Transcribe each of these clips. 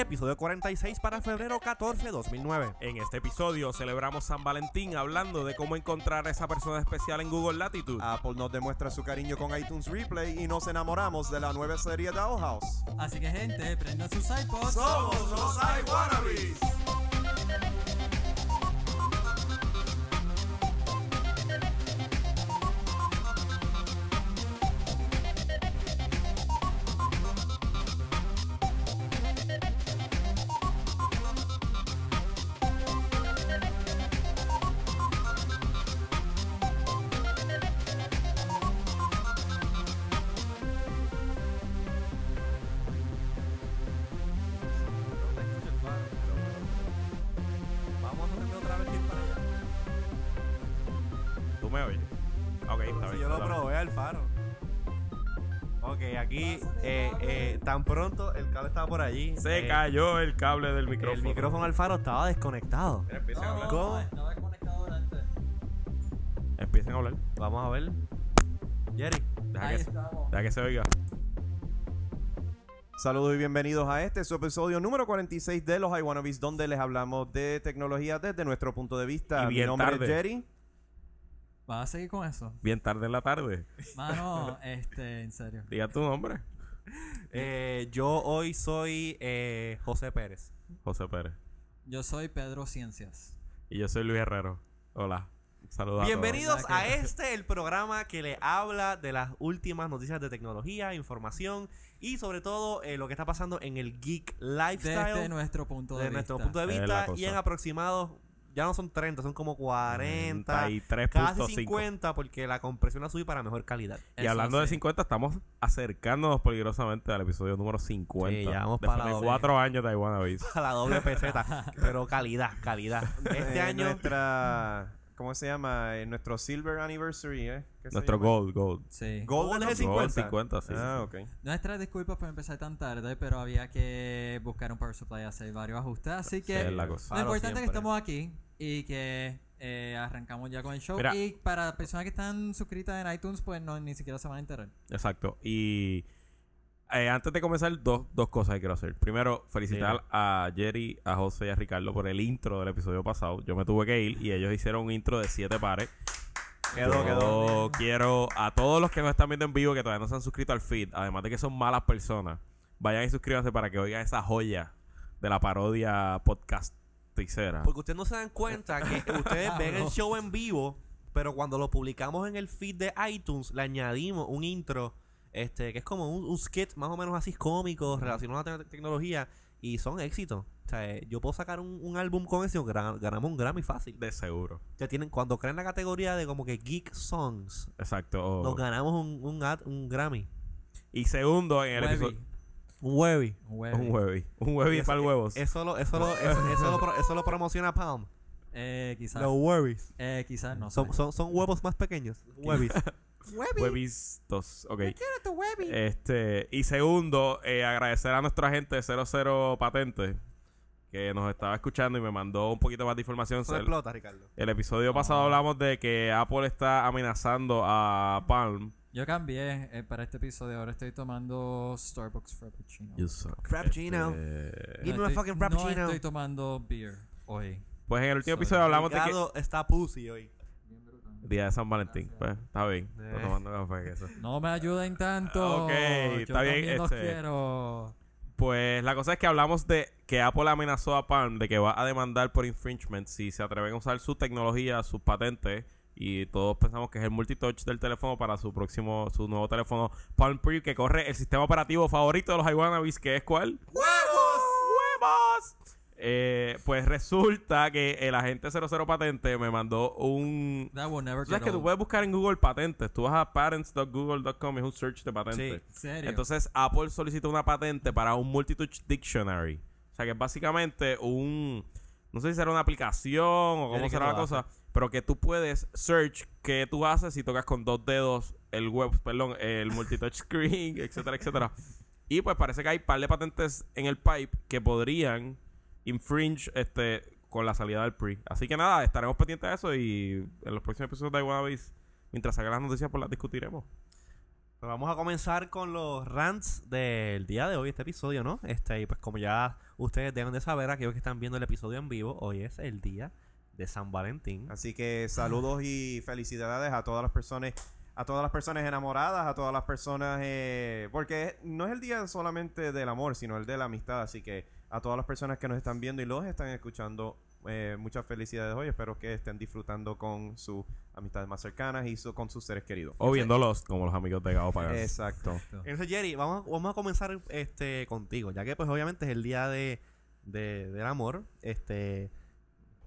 episodio 46 para febrero 14, 2009. En este episodio celebramos San Valentín hablando de cómo encontrar a esa persona especial en Google Latitude. Apple nos demuestra su cariño con iTunes Replay y nos enamoramos de la nueva serie de Owl House. Así que gente, prendan sus iPods. Somos los iWannabes. Se eh, cayó el cable del micrófono. El micrófono al faro estaba desconectado. Empiecen a hablar. estaba desconectado antes. Empiecen a hablar. Vamos a ver. Jerry. Deja Ahí que, se- estamos. deja que se oiga. Saludos y bienvenidos a este su episodio número 46 de los iWannabes, donde les hablamos de tecnología desde nuestro punto de vista. Y Mi bien nombre tarde. es Jerry. ¿Vas a seguir con eso? Bien tarde en la tarde. Mano, este, en serio. Diga tu nombre. Eh, yo hoy soy eh, José Pérez. José Pérez. Yo soy Pedro Ciencias. Y yo soy Luis Herrero. Hola. Saludos Bienvenidos ¿Verdad a este, el programa que le habla de las últimas noticias de tecnología, información y sobre todo eh, lo que está pasando en el geek lifestyle Desde nuestro punto de, desde nuestro vista. punto de vista y en aproximados, ya no son 30, son como 40, 43.5. casi 50 porque la compresión la subí para mejor calidad. Y Eso hablando de sí. 50, estamos acercándonos peligrosamente al episodio número 50. Sí, ya vamos Después para la de doble. cuatro años de Iwanabis. A la doble peseta, pero calidad, calidad. Este Eh, año nuestra ¿cómo se llama? Eh, nuestro silver anniversary, ¿eh? ¿Qué se Nuestro llama? gold, gold. Sí. Gold es el Gold 50. 50, sí. Ah, ok. Nuestras disculpas por empezar tan tarde, pero había que buscar un power supply y hacer varios ajustes. Así que Sí, es la cosa. lo importante es que siempre. estamos aquí y que eh, arrancamos ya con el show. Mira. Y para personas que están suscritas en iTunes, pues no ni siquiera se van a enterar. Exacto. Y eh, antes de comenzar, dos, dos cosas que quiero hacer. Primero, felicitar a Jerry, a José y a Ricardo por el intro del episodio pasado. Yo me tuve que ir y ellos hicieron un intro de siete pares. Quedó, quedó. quiero a todos los que nos están viendo en vivo que todavía no se han suscrito al feed, además de que son malas personas, vayan y suscríbanse para que oigan esa joya de la parodia podcasticera. Porque ustedes no se dan cuenta que ustedes ven el show en vivo, pero cuando lo publicamos en el feed de iTunes, le añadimos un intro, este, que es como un, un skit más o menos así cómico, relacionado a la te- tecnología, y son éxitos. O sea, eh, yo puedo sacar un, un álbum con eso ganamos un Grammy fácil. De seguro. Ya tienen, cuando creen la categoría de como que Geek Songs, Exacto. Oh. nos ganamos un, un, ad- un Grammy. Y segundo, en el Webby. episodio. Un Webby. Un Webby. Un huevi. Un huevi Y eso- para huevos. Eso lo, eso lo, eso, eso lo, pro- eso lo promociona Palm. Eh, quizás. Los Webbies. Eh, quizás no. Son, sé. son, son huevos más pequeños. Webbies. Huevis dos. Ok. Quiero tu Webby. Este, y segundo, eh, agradecer a nuestra gente de 00 Patente que nos estaba escuchando y me mandó un poquito más de información. El, explota, Ricardo. el episodio pasado hablamos de que Apple está amenazando a Palm. Yo cambié eh, para este episodio. Ahora estoy tomando Starbucks Frappuccino. Frappuccino. Este, Give me No a estoy- fucking Frappuccino. No estoy tomando beer hoy. pues en el último Sorry. episodio hablamos de que Ricardo está pussy hoy. Día de San Valentín. Pues, está bien. Eh. Estoy tomando café que eso. No me ayuden tanto. Ok, Yo está bien, los este- quiero. Pues la cosa es que hablamos de que Apple amenazó a Palm de que va a demandar por infringement si se atreven a usar su tecnología, sus patentes. Y todos pensamos que es el multitouch del teléfono para su próximo, su nuevo teléfono Palm Pre que corre el sistema operativo favorito de los iWannabes, que es ¿cuál? ¡Huevos! ¡Huevos! Eh, pues resulta que el agente 00 Patente me mandó un... That will never ¿Tú sabes get que tú puedes buscar en Google patentes? Tú vas a patents.google.com y es un search de patentes. ¿En serio? Entonces Apple solicitó una patente para un multitouch dictionary. O sea que es básicamente un... No sé si será una aplicación o cómo ¿qué será la cosa. Pero que tú puedes search que tú haces si tocas con dos dedos el web, perdón, el multitouch screen, etcétera, etcétera. Y pues parece que hay un par de patentes en el pipe que podrían infringe este con la salida del pre. Así que nada, estaremos pendientes de eso y en los próximos episodios de iWannabes, mientras salgan las noticias, pues las discutiremos. Pues vamos a comenzar con los rants del día de hoy, este episodio, ¿no? Este, y pues como ya ustedes deben de saber, aquellos que están viendo el episodio en vivo, hoy es el día de San Valentín. Así que saludos y felicidades a todas las personas, a todas las personas enamoradas, a todas las personas, eh, porque no es el día solamente del amor, sino el de la amistad. Así que a todas las personas que nos están viendo y los están escuchando, eh, muchas felicidades hoy. Espero que estén disfrutando con sus amistades más cercanas y su- con sus seres queridos. O viéndolos como los amigos de Gao Pagas. Exacto. Entonces, Jerry, vamos, vamos a comenzar este contigo, ya que pues obviamente es el día de, de- del amor. Este,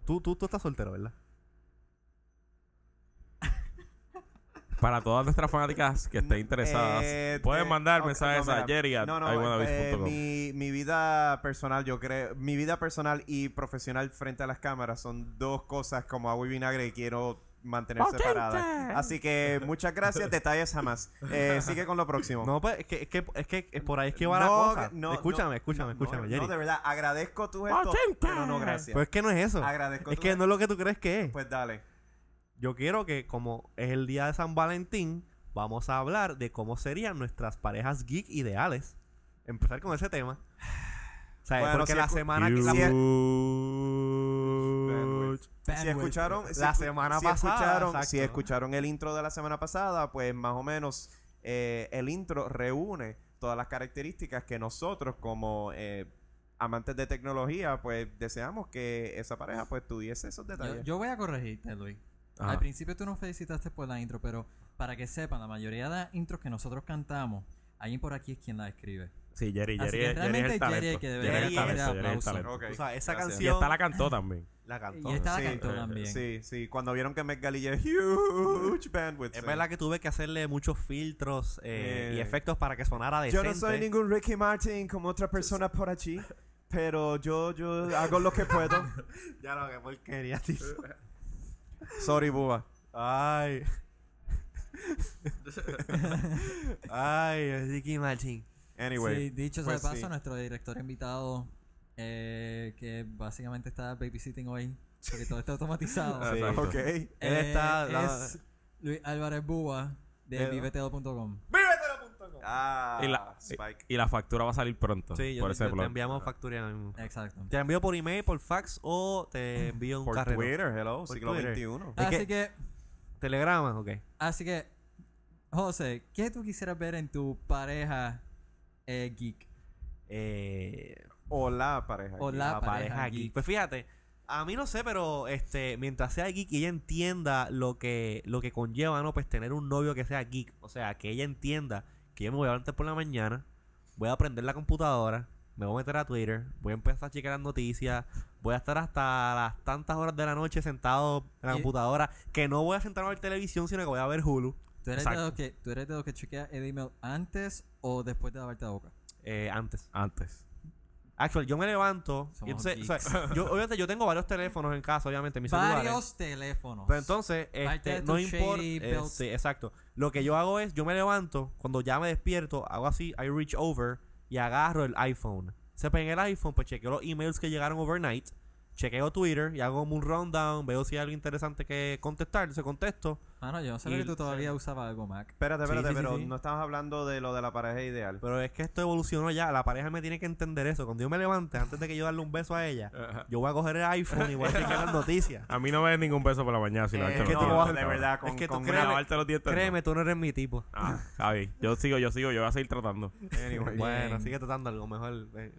tú, tú, tú estás soltero, ¿verdad? Para todas nuestras fanáticas que estén interesadas, Eh, pueden eh, mandar mensajes no, a Jerry at no, no, eh, mi, mi vida personal, yo creo, mi vida personal y profesional frente a las cámaras son dos cosas como agua y vinagre que quiero mantener ¡Potente! separadas. Así que muchas gracias, detalles jamás. Eh, sigue con lo próximo. No, pues es que, es que, es que es por ahí es que va la cosa. no, escúchame, no, escúchame, escúchame, no, Jerry. No, de verdad, agradezco tu gesto, ¡Potente! pero no gracias. Pero es que no es eso. Agradezco Es tu que gesto. no es lo que tú crees que es. Pues dale. Yo quiero que, como es el día de San Valentín, vamos a hablar de cómo serían nuestras parejas geek ideales. Empezar con ese tema. O sea, Bueno, porque si la semana You- la-. Si escucharon, si La semana si pasada, escucharon, exacto. si escucharon el intro de la semana pasada, pues más o menos eh, el intro reúne todas las características que nosotros como eh, amantes de tecnología, pues deseamos que esa pareja pues tuviese esos Yo, detalles. yo voy a corregirte, Luis. Ajá. Al principio tú nos felicitaste por la intro, pero para que sepan, la mayoría de las intros que nosotros cantamos, alguien por aquí es quien la escribe. Sí, Jerry, Así Jerry, que es- Jerry es realmente el Jerry que Jerry debería es el talento, Jerry es el talento. Ok, O sea, esa gracias. Y canción esta la cantó también. la cantó. Y esta la Sí, cantó eh, también. Sí, sí. Cuando vieron que Meg Galilla huge bandwidth. Es sí. verdad que tuve que hacerle muchos filtros eh, y Eh, efectos para que sonara Yo decente. no soy ningún Ricky Martin como otra persona por allí, pero yo, yo hago lo que puedo. Ya lo que porquería, tío. Sorry, Buba. Ay. Ay, Ricky Martin. Anyway. Sí, dicho sea pues de paso, sí. nuestro director invitado, eh, que básicamente está babysitting hoy, porque todo está automatizado. Sí. Ok. Eh, Él está- es Luis Álvarez Búa de vivetelo.com. Ah, Y la, Spike. y la factura va a salir pronto. Sí, yo por te, ese te blog. enviamos factura ahora mismo. Exacto. Te envío por email, por fax o te envío un Por carrero. Twitter, hello, Por siglo Twitter. XXI. Así que- que, Telegrama, ok. así que, José, ¿qué tú quisieras ver en tu pareja eh, geek? Eh, O la pareja. O aquí. la la pareja pareja geek. geek. Pues fíjate, a mí no sé, pero este, mientras sea geek y ella entienda lo que, lo que conlleva, ¿no? Pues tener un novio que sea geek. O sea, que ella entienda que yo me voy a levantar por la mañana, voy a prender la computadora, me voy a meter a Twitter, voy a empezar a checar las noticias, voy a estar hasta las tantas horas de la noche sentado en la Y- computadora, que no voy a sentarme a ver televisión, sino que voy a ver Hulu. ¿Tú eres, de los que, ¿Tú eres de los que chequea el email antes o después de lavarte la boca? eh, antes. Antes. Actual, yo me levanto. y entonces, o sea, yo, obviamente, yo tengo varios teléfonos en casa, obviamente, en mis celulares. Varios teléfonos. Pero entonces, este, no importa. eh, sí, exacto. Lo que yo hago es, yo me levanto, cuando ya me despierto, hago así, I reach over y agarro el iPhone. Se en el iPhone, pues chequeo los emails que llegaron overnight, chequeo Twitter y hago como un rundown, veo si hay algo interesante que contestar, se contesto. Mano, yo no sabía Y- que tú todavía usabas algo Mac. Espérate, espérate, sí, sí, pero sí. no estamos hablando de lo de la pareja ideal. Pero es que esto evolucionó ya, la pareja me tiene que entender eso. Cuando yo me levante, antes de que yo darle un beso a ella, yo voy a coger el iPhone y voy a chequear las noticias. A mí no me des ningún beso por la mañana si Eh, es que tú vas- de verdad, con, Es que tú con crees- una- Lavarte los dientes. no. Créeme, tú no eres mi tipo. Ah, Javi, yo sigo, yo sigo, yo voy a seguir tratando. Anyway. Bueno, sigue tratando algo mejor. eh.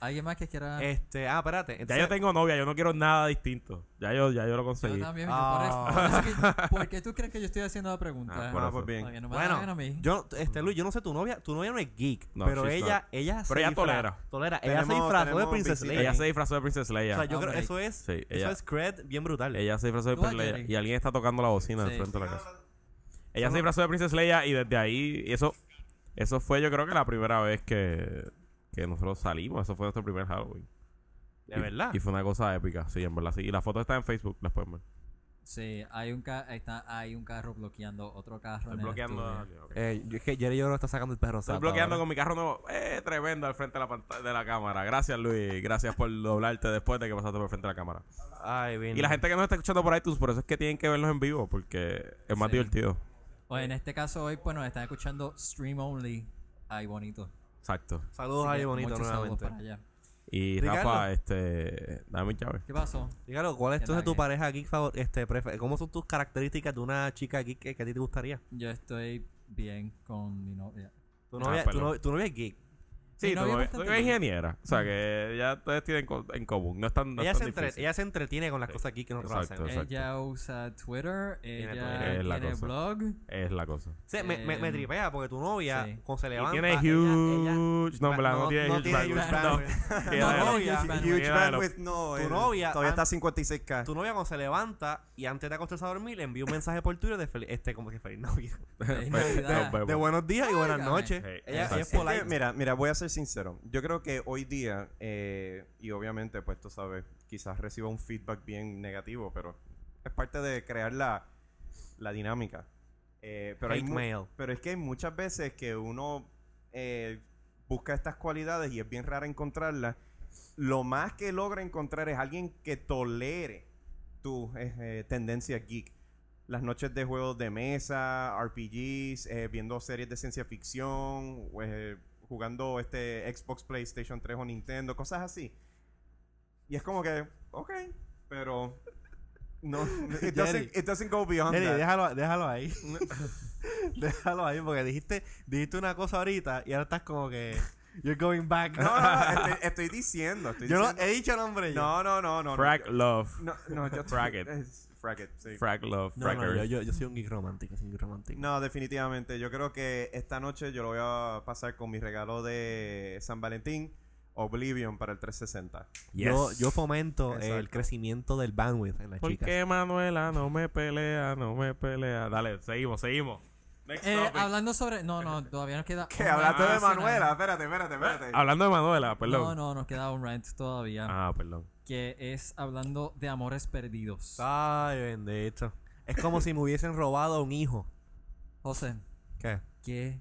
¿Alguien más que quiera...? Este, ah, espérate. Ya yo tengo novia, yo no quiero nada distinto. Ya yo, ya yo lo Yo conseguí. también, yo Ah. por eso- por eso ¿Por qué tú crees que yo estoy haciendo la pregunta? Ah, Ah, por eso. pues bien. No me Bueno, a mí. Yo, este Luis, yo no sé tu novia, tu novia no es geek, No, pero ella, not. ella Pero ella disfra- tolera. Tolera, ella se disfrazó de Princess. Leia. Ella se disfrazó de Princess Leia. O sea, yo creo Hombre. eso es, Sí, eso es cred bien brutal. Ella se disfrazó de Princess Leia. Y alguien está tocando la bocina Sí. del frente de la casa. Ella se disfrazó de Princess Leia y desde ahí, eso, eso fue yo creo que la primera vez que, que nosotros salimos. Eso fue nuestro primer Halloween. de Y- verdad. Y fue una cosa épica, sí, en verdad. Sí. Y la foto está en Facebook, las pueden ver. Sí, hay un, ca- está, hay un carro bloqueando otro carro Estoy en el bloqueando. estudio. Eh, yo- es que Jerry yo lo está sacando el perro Estoy bloqueando ahora. con mi carro nuevo. Eh, tremendo al frente de la pantalla de la cámara. Gracias, Luis. Gracias por doblarte después de que pasaste por frente de la cámara. Ay, bien. Y la gente que nos está escuchando por iTunes, por eso es que tienen que vernos en vivo, porque es más Sí. divertido. O en este caso hoy, pues nos están escuchando stream only. Ay, bonito. Exacto. Saludos Así que bonito muchos saludos nuevamente. para allá. Y Ricardo. Rafa, este, dame llave. ¿Qué pasó? Dígalo, ¿cuál es ¿Qué entonces tal, tu pareja geek favor- este, ¿Cómo son tus características de una chica geek que, que a ti te gustaría? Yo estoy bien con mi novia. Tu Ah, novia, tu, perdón. novia, tu novia es geek. Sí, novia novia- bastante tu novia es ingeniera. O sea, que ya ustedes tienen co- en común. No están, no ella, es se entre- ella se entretiene con las Sí. cosas geek que nosotros Exacto, hacemos. exacto. Ella usa Twitter, Tiene ella Twitter. Es la tiene cosa. blog. Es la cosa. Sí, me, me, me Em, tripea porque tu novia, sí. cuando se Y levanta. tiene ella- huge... ella- no, en verdad, no, tiene huge tiene bandwidth. huge No. bandwidth. Ella novia- Ella no. Tu novia, Todavía está a 56k. Tu novia cuando se levanta y antes de acostarse a dormir le envía un mensaje por Twitter de este como que feliz vemos. De buenos días y buenas noches. Ella, ella mira, mira, voy a ser sincero. Yo creo que hoy día, eh, y obviamente, pues tú sabes, quizás reciba un feedback bien negativo, pero es parte de crear la, la dinámica. Eh, pero, hay Hate mu- mail. pero es que hay muchas veces que uno eh, busca estas cualidades y es bien raro encontrarlas. Lo más que logra encontrar es alguien que tolere tu eh, eh, tendencia geek. Las noches de juegos de mesa, RPGs, viendo series de ciencia ficción, jugando este Xbox, PlayStation 3 o Nintendo, cosas así. Y es como que, ok, pero no, it doesn't, it doesn't go beyond Jerry, that. déjalo, déjalo ahí. déjalo ahí porque dijiste, dijiste una cosa ahorita y ahora estás como que you're going back. No, no, no, estoy, estoy diciendo, estoy Yo no diciendo- he dicho nombre yo. no, no, no, no, Frag no, Love. no, no, yo Frag it. es- Frag it, sí. Frag Love. No, yo, yo, yo soy un geek romántico, soy un geek romántico. No, definitivamente. Yo creo que esta noche yo lo voy a pasar con mi regalo de San Valentín, Oblivion para el 360. Yes. Yo, yo fomento el crecimiento del bandwidth en las ¿Por chicas. qué Manuela no me pelea? No me pelea. Dale, seguimos, seguimos. Eh, hablando sobre. No, no, todavía nos queda. ¿Qué? Hablaste de adicional. Manuela. Espérate, espérate, espérate. Hablando de Manuela, perdón. No, no, nos queda un rant todavía. Ah, perdón. Que es hablando de amores perdidos. Ay, bendito. Es como si me hubiesen robado un hijo. José, ¿Qué? ¿qué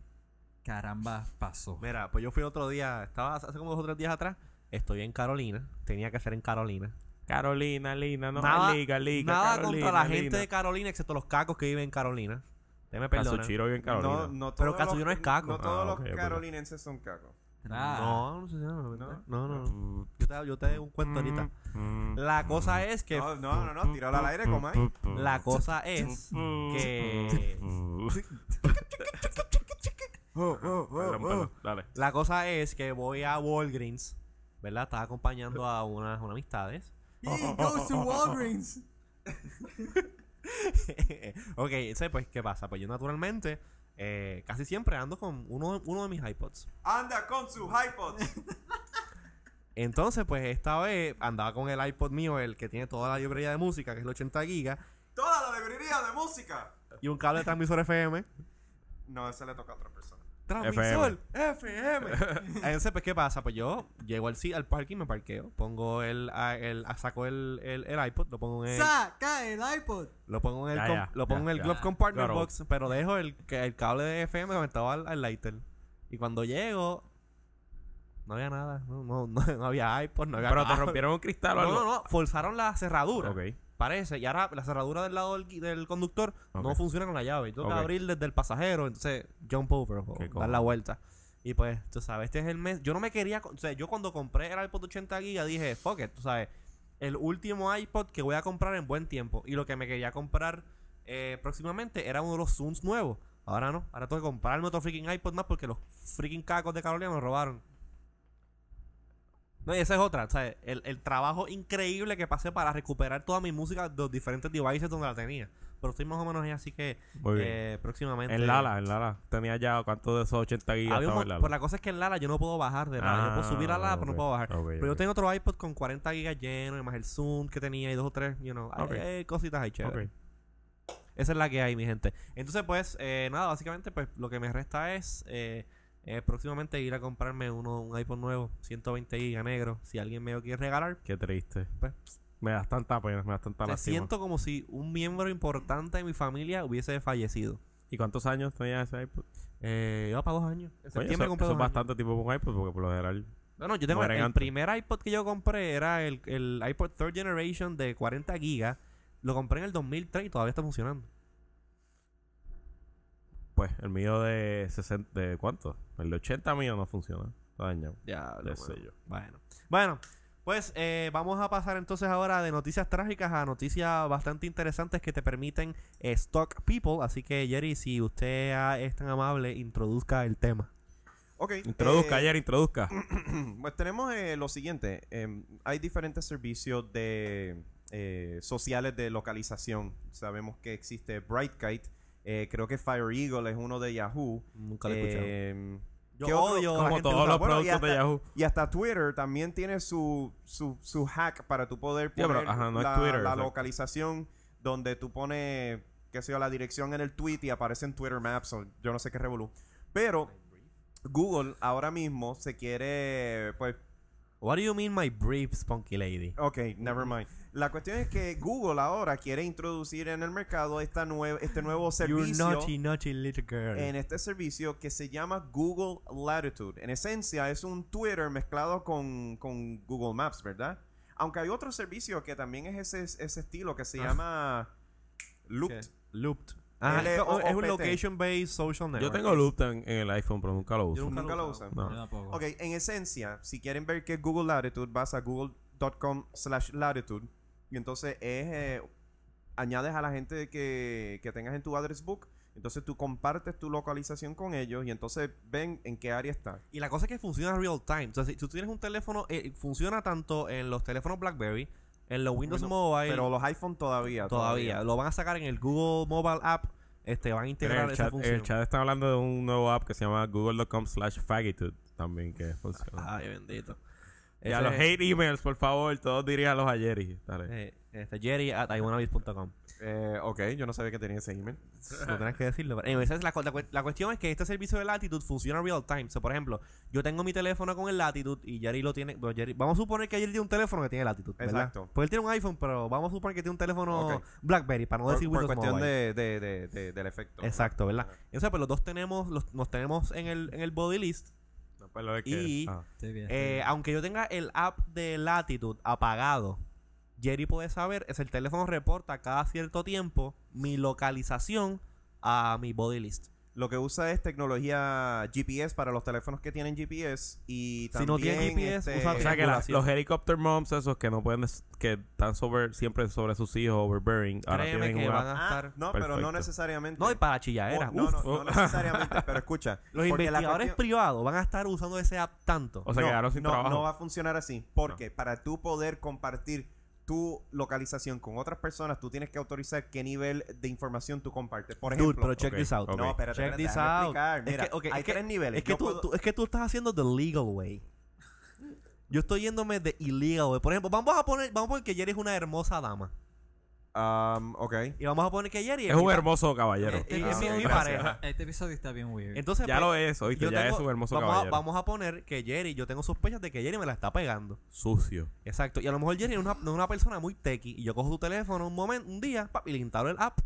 caramba pasó? Mira, pues yo fui otro día, estaba hace como dos o tres días atrás. Estoy en Carolina. Tenía que ser en Carolina. Carolina, Lina, no nada liga, liga. nada Carolina, contra la gente de Carolina, excepto los cacos que viven en Carolina. Déjame perdonar. Kazuchiro vive en Carolina. No, no Pero los- no es caco. No todos Ah, los carolinenses son cacos. Ah, No, no, sé, no, no, ¿No? no, no, no. Yo te, yo te doy un cuento ahorita. Mm, La cosa es que No, no, no, no, tíralo al aire, como ahí. la cosa es que Perdón, perdón, Dale. la cosa es que voy a Walgreens, ¿verdad? Estaba acompañando a unas, unas amistades. He goes to Walgreens. ok, ¿sabes pues qué pasa? Pues yo naturalmente eh, casi siempre ando con uno, uno de mis iPods. Anda con su iPods. Entonces, pues esta vez andaba con el iPod mío, el que tiene toda la librería de música, que es el 80 gigas, Toda la librería de música. y un cable de transmisor FM. No, ese le toca a persona. Transmisor FM. Entonces, pues, ¿qué pasa? Pues yo llego al, si- al parking, me parqueo, pongo el, el saco el, el, el iPod, lo pongo en el, Saca el iPod. lo pongo en el, Ya, com- ya, lo pongo ya, en el ya. glove compartment Claro. box, pero dejo el, que- el cable de FM conectado al, al lighter. Y cuando llego, no había nada, no, no, no, no había iPod, no había Pero te rompieron un cristal o No, algo. no, no, forzaron la cerradura. Ok. Parece, y ahora la cerradura del lado del, conductor no funciona con la llave. Y tengo que Ok. abrir desde el pasajero, entonces jump over o dar la vuelta. Y pues, tú sabes, este es el mes. Yo no me quería. O sea, yo cuando compré el iPod 80 GB dije, fuck it, tú sabes, el último iPod que voy a comprar en buen tiempo. Y lo que me quería comprar eh, próximamente era uno de los Zooms nuevos. Ahora no, ahora tengo que comprarme otro freaking iPod más porque los freaking cacos de Carolina me robaron. No, y esa es otra, ¿sabes? El, el trabajo increíble que pasé para recuperar toda mi música de los diferentes devices donde la tenía. Pero estoy más o menos ahí, así que eh, próximamente. En Lala, en Lala. Tenía ya cuánto de esos 80 gigas estaba en Lala. Pues la cosa es que en Lala yo no puedo bajar de Lala. yo puedo subir a Lala, pero no puedo bajar. pero yo tengo otro iPod con 40 gigas lleno, y más el Zoom que tenía y dos o tres, you know. hay- cositas ahí chéveres. Ok. Esa es la que hay, mi gente. Entonces, pues, eh, nada, básicamente, pues lo que me resta es eh, eh, próximamente ir a comprarme uno, un iPod nuevo, 120 gigas negro. Si alguien me lo quiere regalar, Qué triste. Pues. Me das tanta pena, me das tanta te lástima. siento como si un miembro importante de mi familia hubiese fallecido. ¿Y cuántos años tenía ese iPod? Eh, iba para dos años. En Oye, septiembre eso, compré eso es dos años. bastante tipo con iPod porque por lo general... No, no, yo tengo el, primer iPod que yo compré era el, el iPod Third Generation de 40 gigas. Lo compré en el 2003 y todavía está funcionando. Pues el mío de 60... ¿De cuánto? El de 80 mío no funciona. Está dañado. Ya, Qué sé yo. Bueno. Bueno, pues eh, vamos a pasar entonces ahora de noticias trágicas a noticias bastante interesantes que te permiten eh, stock people. Así que, Jerry, si usted ah, es tan amable, introduzca el tema. Ok. Introduzca, eh, ayer, introduzca. Pues tenemos eh, lo siguiente. em, hay diferentes servicios de eh, sociales de localización. Sabemos que existe Brightkite. Eh, creo que Fire Eagle es uno de Yahoo. Nunca lo he escuchado. Em, Yo ¿qué otro odio- Como todos usa? los Bueno, de hasta- Yahoo. Y hasta Twitter también tiene su, su, su hack para tú poder pero, poner ajá, no es la, Twitter, la exacto. localización donde tú pones, qué sé yo, la dirección en el tweet y aparece en Twitter Maps o yo no sé qué revolú. Pero Google ahora mismo se quiere, pues, What do you mean, my brief, spunky lady? ok, never mind. La cuestión es que Google ahora quiere introducir en el mercado esta este nuevo servicio. naughty, naughty little girl. en este servicio que se llama Google Latitude. En esencia es un Twitter mezclado con, con Google Maps, ¿verdad? Aunque hay otro servicio que también es ese, ese estilo que se llama Looped. Looped. Ah, es, un location-based social network. Yo tengo Loop en, en el iPhone, pero nunca lo uso. Yo nunca Nunca lo usan. No. Ok, en esencia, si quieren ver qué es Google Latitude, vas a google.com slash latitude y entonces es, eh, añades a la gente que, que tengas en tu address book, entonces tú compartes tu localización con ellos y entonces ven en qué área está. Y la cosa es que funciona real time. O sea, si tú tienes un teléfono, eh, funciona tanto en los teléfonos BlackBerry, en los Windows Mobile, Pero los iPhone todavía. todavía. Lo van a sacar en el Google Mobile App. Este, van a integrar el, esa chat, función. el chat está hablando de un nuevo app que se llama google.com slash fagitude también que funciona. Ay, bendito. y a los es, hate emails, por favor, todos diríjanlos a Jerry. Dale. eh, este, Jerry at iwannabis.com. Eh, ok, yo no sabía que tenía ese email. No tienes que decirlo. Pero, anyway, esa es la, la la cuestión es que este servicio de Latitude funciona real time. O sea, por ejemplo, yo tengo mi teléfono con el Latitude y Jerry lo tiene. bueno, Jerry- vamos a suponer que Jerry tiene un teléfono que tiene Latitude. ¿verdad? Exacto. Pues él tiene un iPhone, pero vamos a suponer que tiene un teléfono. Blackberry, para no por, decir por Windows cuestión Mobile. de, de- de- de- del efecto. Exacto, ¿verdad? Entonces, pues los dos tenemos, los, nos tenemos en el, en el body list. No, pues lo de que- Y- ah. Eh, aunque yo tenga el app de Latitude apagado, Jerry puede saber, es el teléfono reporta cada cierto tiempo mi localización a mi body list. Lo que usa es tecnología GPS para los teléfonos que tienen GPS y Si también no tiene GPS, este, usa O sea que la- los helicopter moms esos que no pueden que están sobre siempre sobre sus hijos overbearing ahora Créeme tienen que una van a Ah, estar... no, pero no necesariamente. No, y para chilladera. Oh, no, no, no necesariamente, pero escucha. Los investigadores cuestión- privados van a estar usando ese app tanto. o sea no, quedaron sin no, trabajo no va a funcionar así. Porque para tú poder compartir tu localización con otras personas, tú tienes que autorizar qué nivel de información tú compartes. Por Dude, ejemplo, pero check this out. no, espérate, Check espérate, this out. explicar. Es Mira, que, ok, hay es que- tres niveles. Es que, Yo tú, puedo- tú- es que tú estás haciendo the legal way. Yo estoy yéndome de illegal way. Por ejemplo, vamos a poner, vamos a poner que Jerry es una hermosa dama. Um, ok. Y vamos a poner que Jerry es un hermoso caballero Este, es mi- pareja. este episodio está bien weird. Entonces, ya pues, lo es oíste yo ya tengo- es un hermoso vamos a, caballero vamos a poner que Jerry, yo tengo sospechas de que Jerry me la está pegando. sucio Exacto. Y a lo mejor Jerry es una, no es una persona muy techie. Y yo cojo su teléfono un momento, un día, pap, y le instalo el app.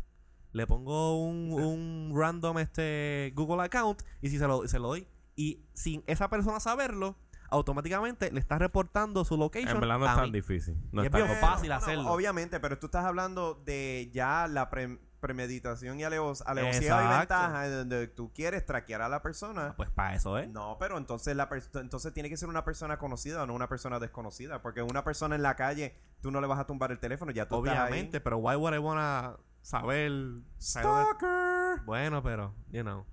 Le pongo un, un random este Google account. Y si se lo, se lo doy. Y sin esa persona saberlo, automáticamente le está reportando su location. en verdad no a es tan mí. difícil no Y es es tan bien fácil No, hacerlo. obviamente, pero tú estás hablando de ya la pre- premeditación y alevos- alevosía y ventaja en donde tú quieres traquear a la persona. Pues para eso, ¿eh? No, pero entonces la entonces tiene que ser una persona conocida, no una persona desconocida, porque una persona en la calle tú no le vas a tumbar el teléfono, ya tú Obviamente, pero why would I wanna saber? saber Stalker. Bueno, pero, you know.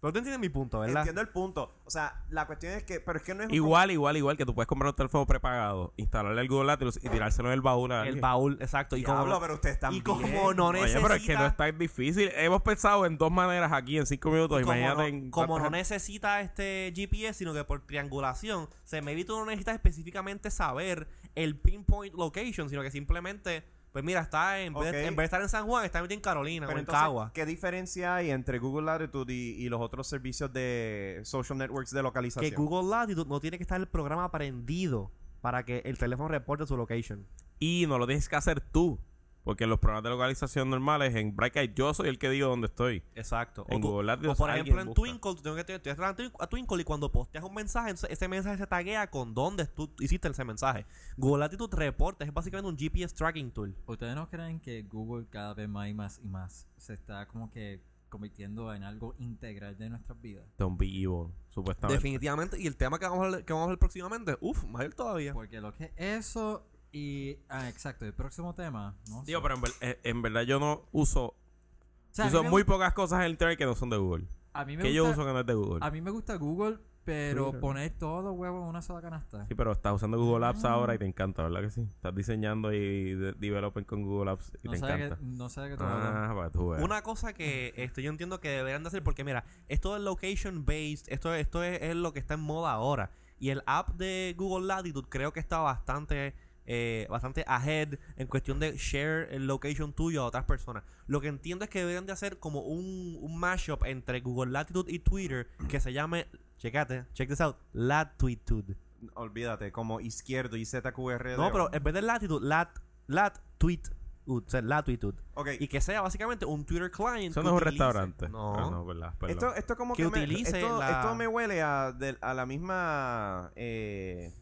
Pero tú entiendes mi punto, ¿verdad? Entiendo el punto. O sea, la cuestión es que, pero es que no es un igual igual igual que tú puedes comprar un teléfono prepagado instalarle el Google Latitude y tirárselo en el baúl a El baúl, exacto. Y Diablo, como, pero ustedes también. y como no Oye, necesita... pero es que no es tan difícil. Hemos pensado en dos maneras aquí en cinco minutos. Y como Imagínate no, en como no cuántas- necesita este GPS, sino que por triangulación, se me tú no necesitas específicamente saber el pinpoint location, sino que simplemente, pues mira, está en, vez, Ok. en vez de estar en San Juan, está metido en Carolina Pero o en entonces, Cagua. ¿qué diferencia hay entre Google Latitude y, y los otros servicios de social networks de localización? Que Google Latitude no tiene que estar el programa prendido para que el teléfono reporte su location. Y no lo tienes que hacer tú. Porque en los programas de localización normales, en Brightlight, yo soy el que digo dónde estoy. Exacto. En o, tú- Google Latitude o por ejemplo en busca. Twinkle, tú tienes que estoy a Twinkle y cuando posteas un mensaje, ese mensaje se taguea con dónde tú hiciste ese mensaje. Google Latitude reporta, es básicamente un GPS tracking tool. ¿Ustedes no creen que Google cada vez más y más y más se está como que convirtiendo en algo integral de nuestras vidas. Don't be evil, supuestamente. Definitivamente. Y el tema que vamos a ver, que vamos a ver próximamente, uff, mayor todavía. Porque lo que eso y... Ah, exacto. El próximo tema, no Digo, sé. pero en, ver- eh, en verdad yo no uso... O sea, uso muy gusta- pocas cosas en el internet que no son de Google. a mí me Que yo gusta- uso que no es de Google. A mí me gusta Google, pero Twitter. poner todo huevo en una sola canasta. Sí, pero estás usando Google Apps Ah. ahora y te encanta, ¿verdad que sí? Estás diseñando y de- developing con Google Apps y no, te encanta. qué, no sé de qué tú. Ah, para tú. Una cosa que este, yo entiendo que deberían de hacer, porque mira, esto es location based, esto, esto es, es lo que está en moda ahora. Y el app de Google Latitude creo que está bastante, eh, bastante ahead en cuestión de share el location tuyo a otras personas. Lo que entiendo es que deberían de hacer como un, un mashup entre Google Latitude y Twitter que se llame, checate, check this out, Latitude. Olvídate, como izquierdo y ZQR. No, pero en vez de Latitude, Lat, Lat, Tweet, o sea, Latitude. Ok, Y que sea básicamente un Twitter client. Eso no es un utilice- restaurante. No. Ah, no, verdad. perdón. Esto, esto como Que que, me, utilice esto, la- esto me huele a, de- a la misma eh,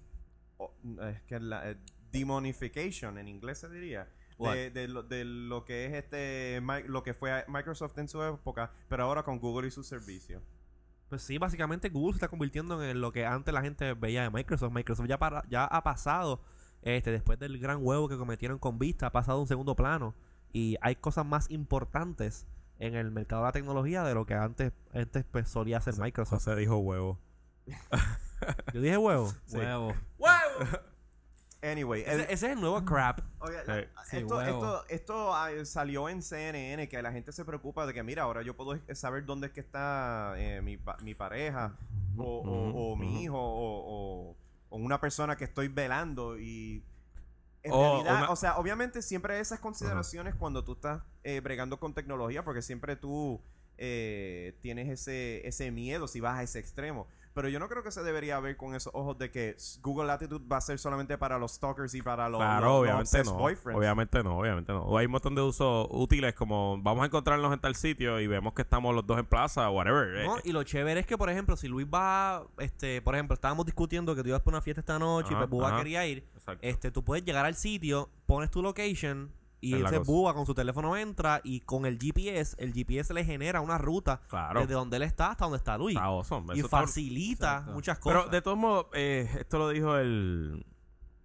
o- es que la eh, demonification en inglés se diría de, de lo, de lo que es este lo que fue Microsoft en su época pero ahora con Google y sus servicios Pues sí, básicamente Google se está convirtiendo en lo que antes la gente veía de Microsoft. Microsoft ya, para, ya ha pasado, este, después del gran huevo que cometieron con Vista, ha pasado a un segundo plano. Y hay cosas más importantes en el mercado de la tecnología de lo que antes, antes pues, solía hacer Microsoft. José dijo huevo. Yo dije huevo. Sí. Huevo. anyway el- Ese, ese es el nuevo crap. Oye, la- Sí. Sí, esto, huevo. esto, esto ah, salió en CNN que la gente se preocupa de que mira ahora yo puedo es- saber dónde es que está eh, mi, pa- mi pareja o, mi hijo o, o- o una persona que estoy velando y en O realidad, una- o sea, obviamente siempre hay esas consideraciones cuando tú estás eh, bregando con tecnología porque siempre tú eh, tienes ese, ese miedo si vas a ese extremo. Pero yo no creo que se debería ver con esos ojos de que Google Latitude va a ser solamente para los stalkers y para los, Claro, los- obviamente no. boyfriends. Obviamente no, obviamente no. O hay un montón de usos útiles como vamos a encontrarnos en tal sitio y vemos que estamos los dos en plaza, whatever. ¿no? Eh, Y lo chévere es que, por ejemplo, si Luis va, este, por ejemplo, estábamos discutiendo que tú ibas por una fiesta esta noche Ajá, y pues Bubba ajá. quería ir. Exacto. Este, tú puedes llegar al sitio, pones tu location y Es ese. Bubba con su teléfono entra y con el GPS, el GPS le genera una ruta Claro. desde donde él está hasta donde está Luis. Está awesome. y Eso facilita muchas cosas. Pero de todos modos, eh, esto lo dijo el,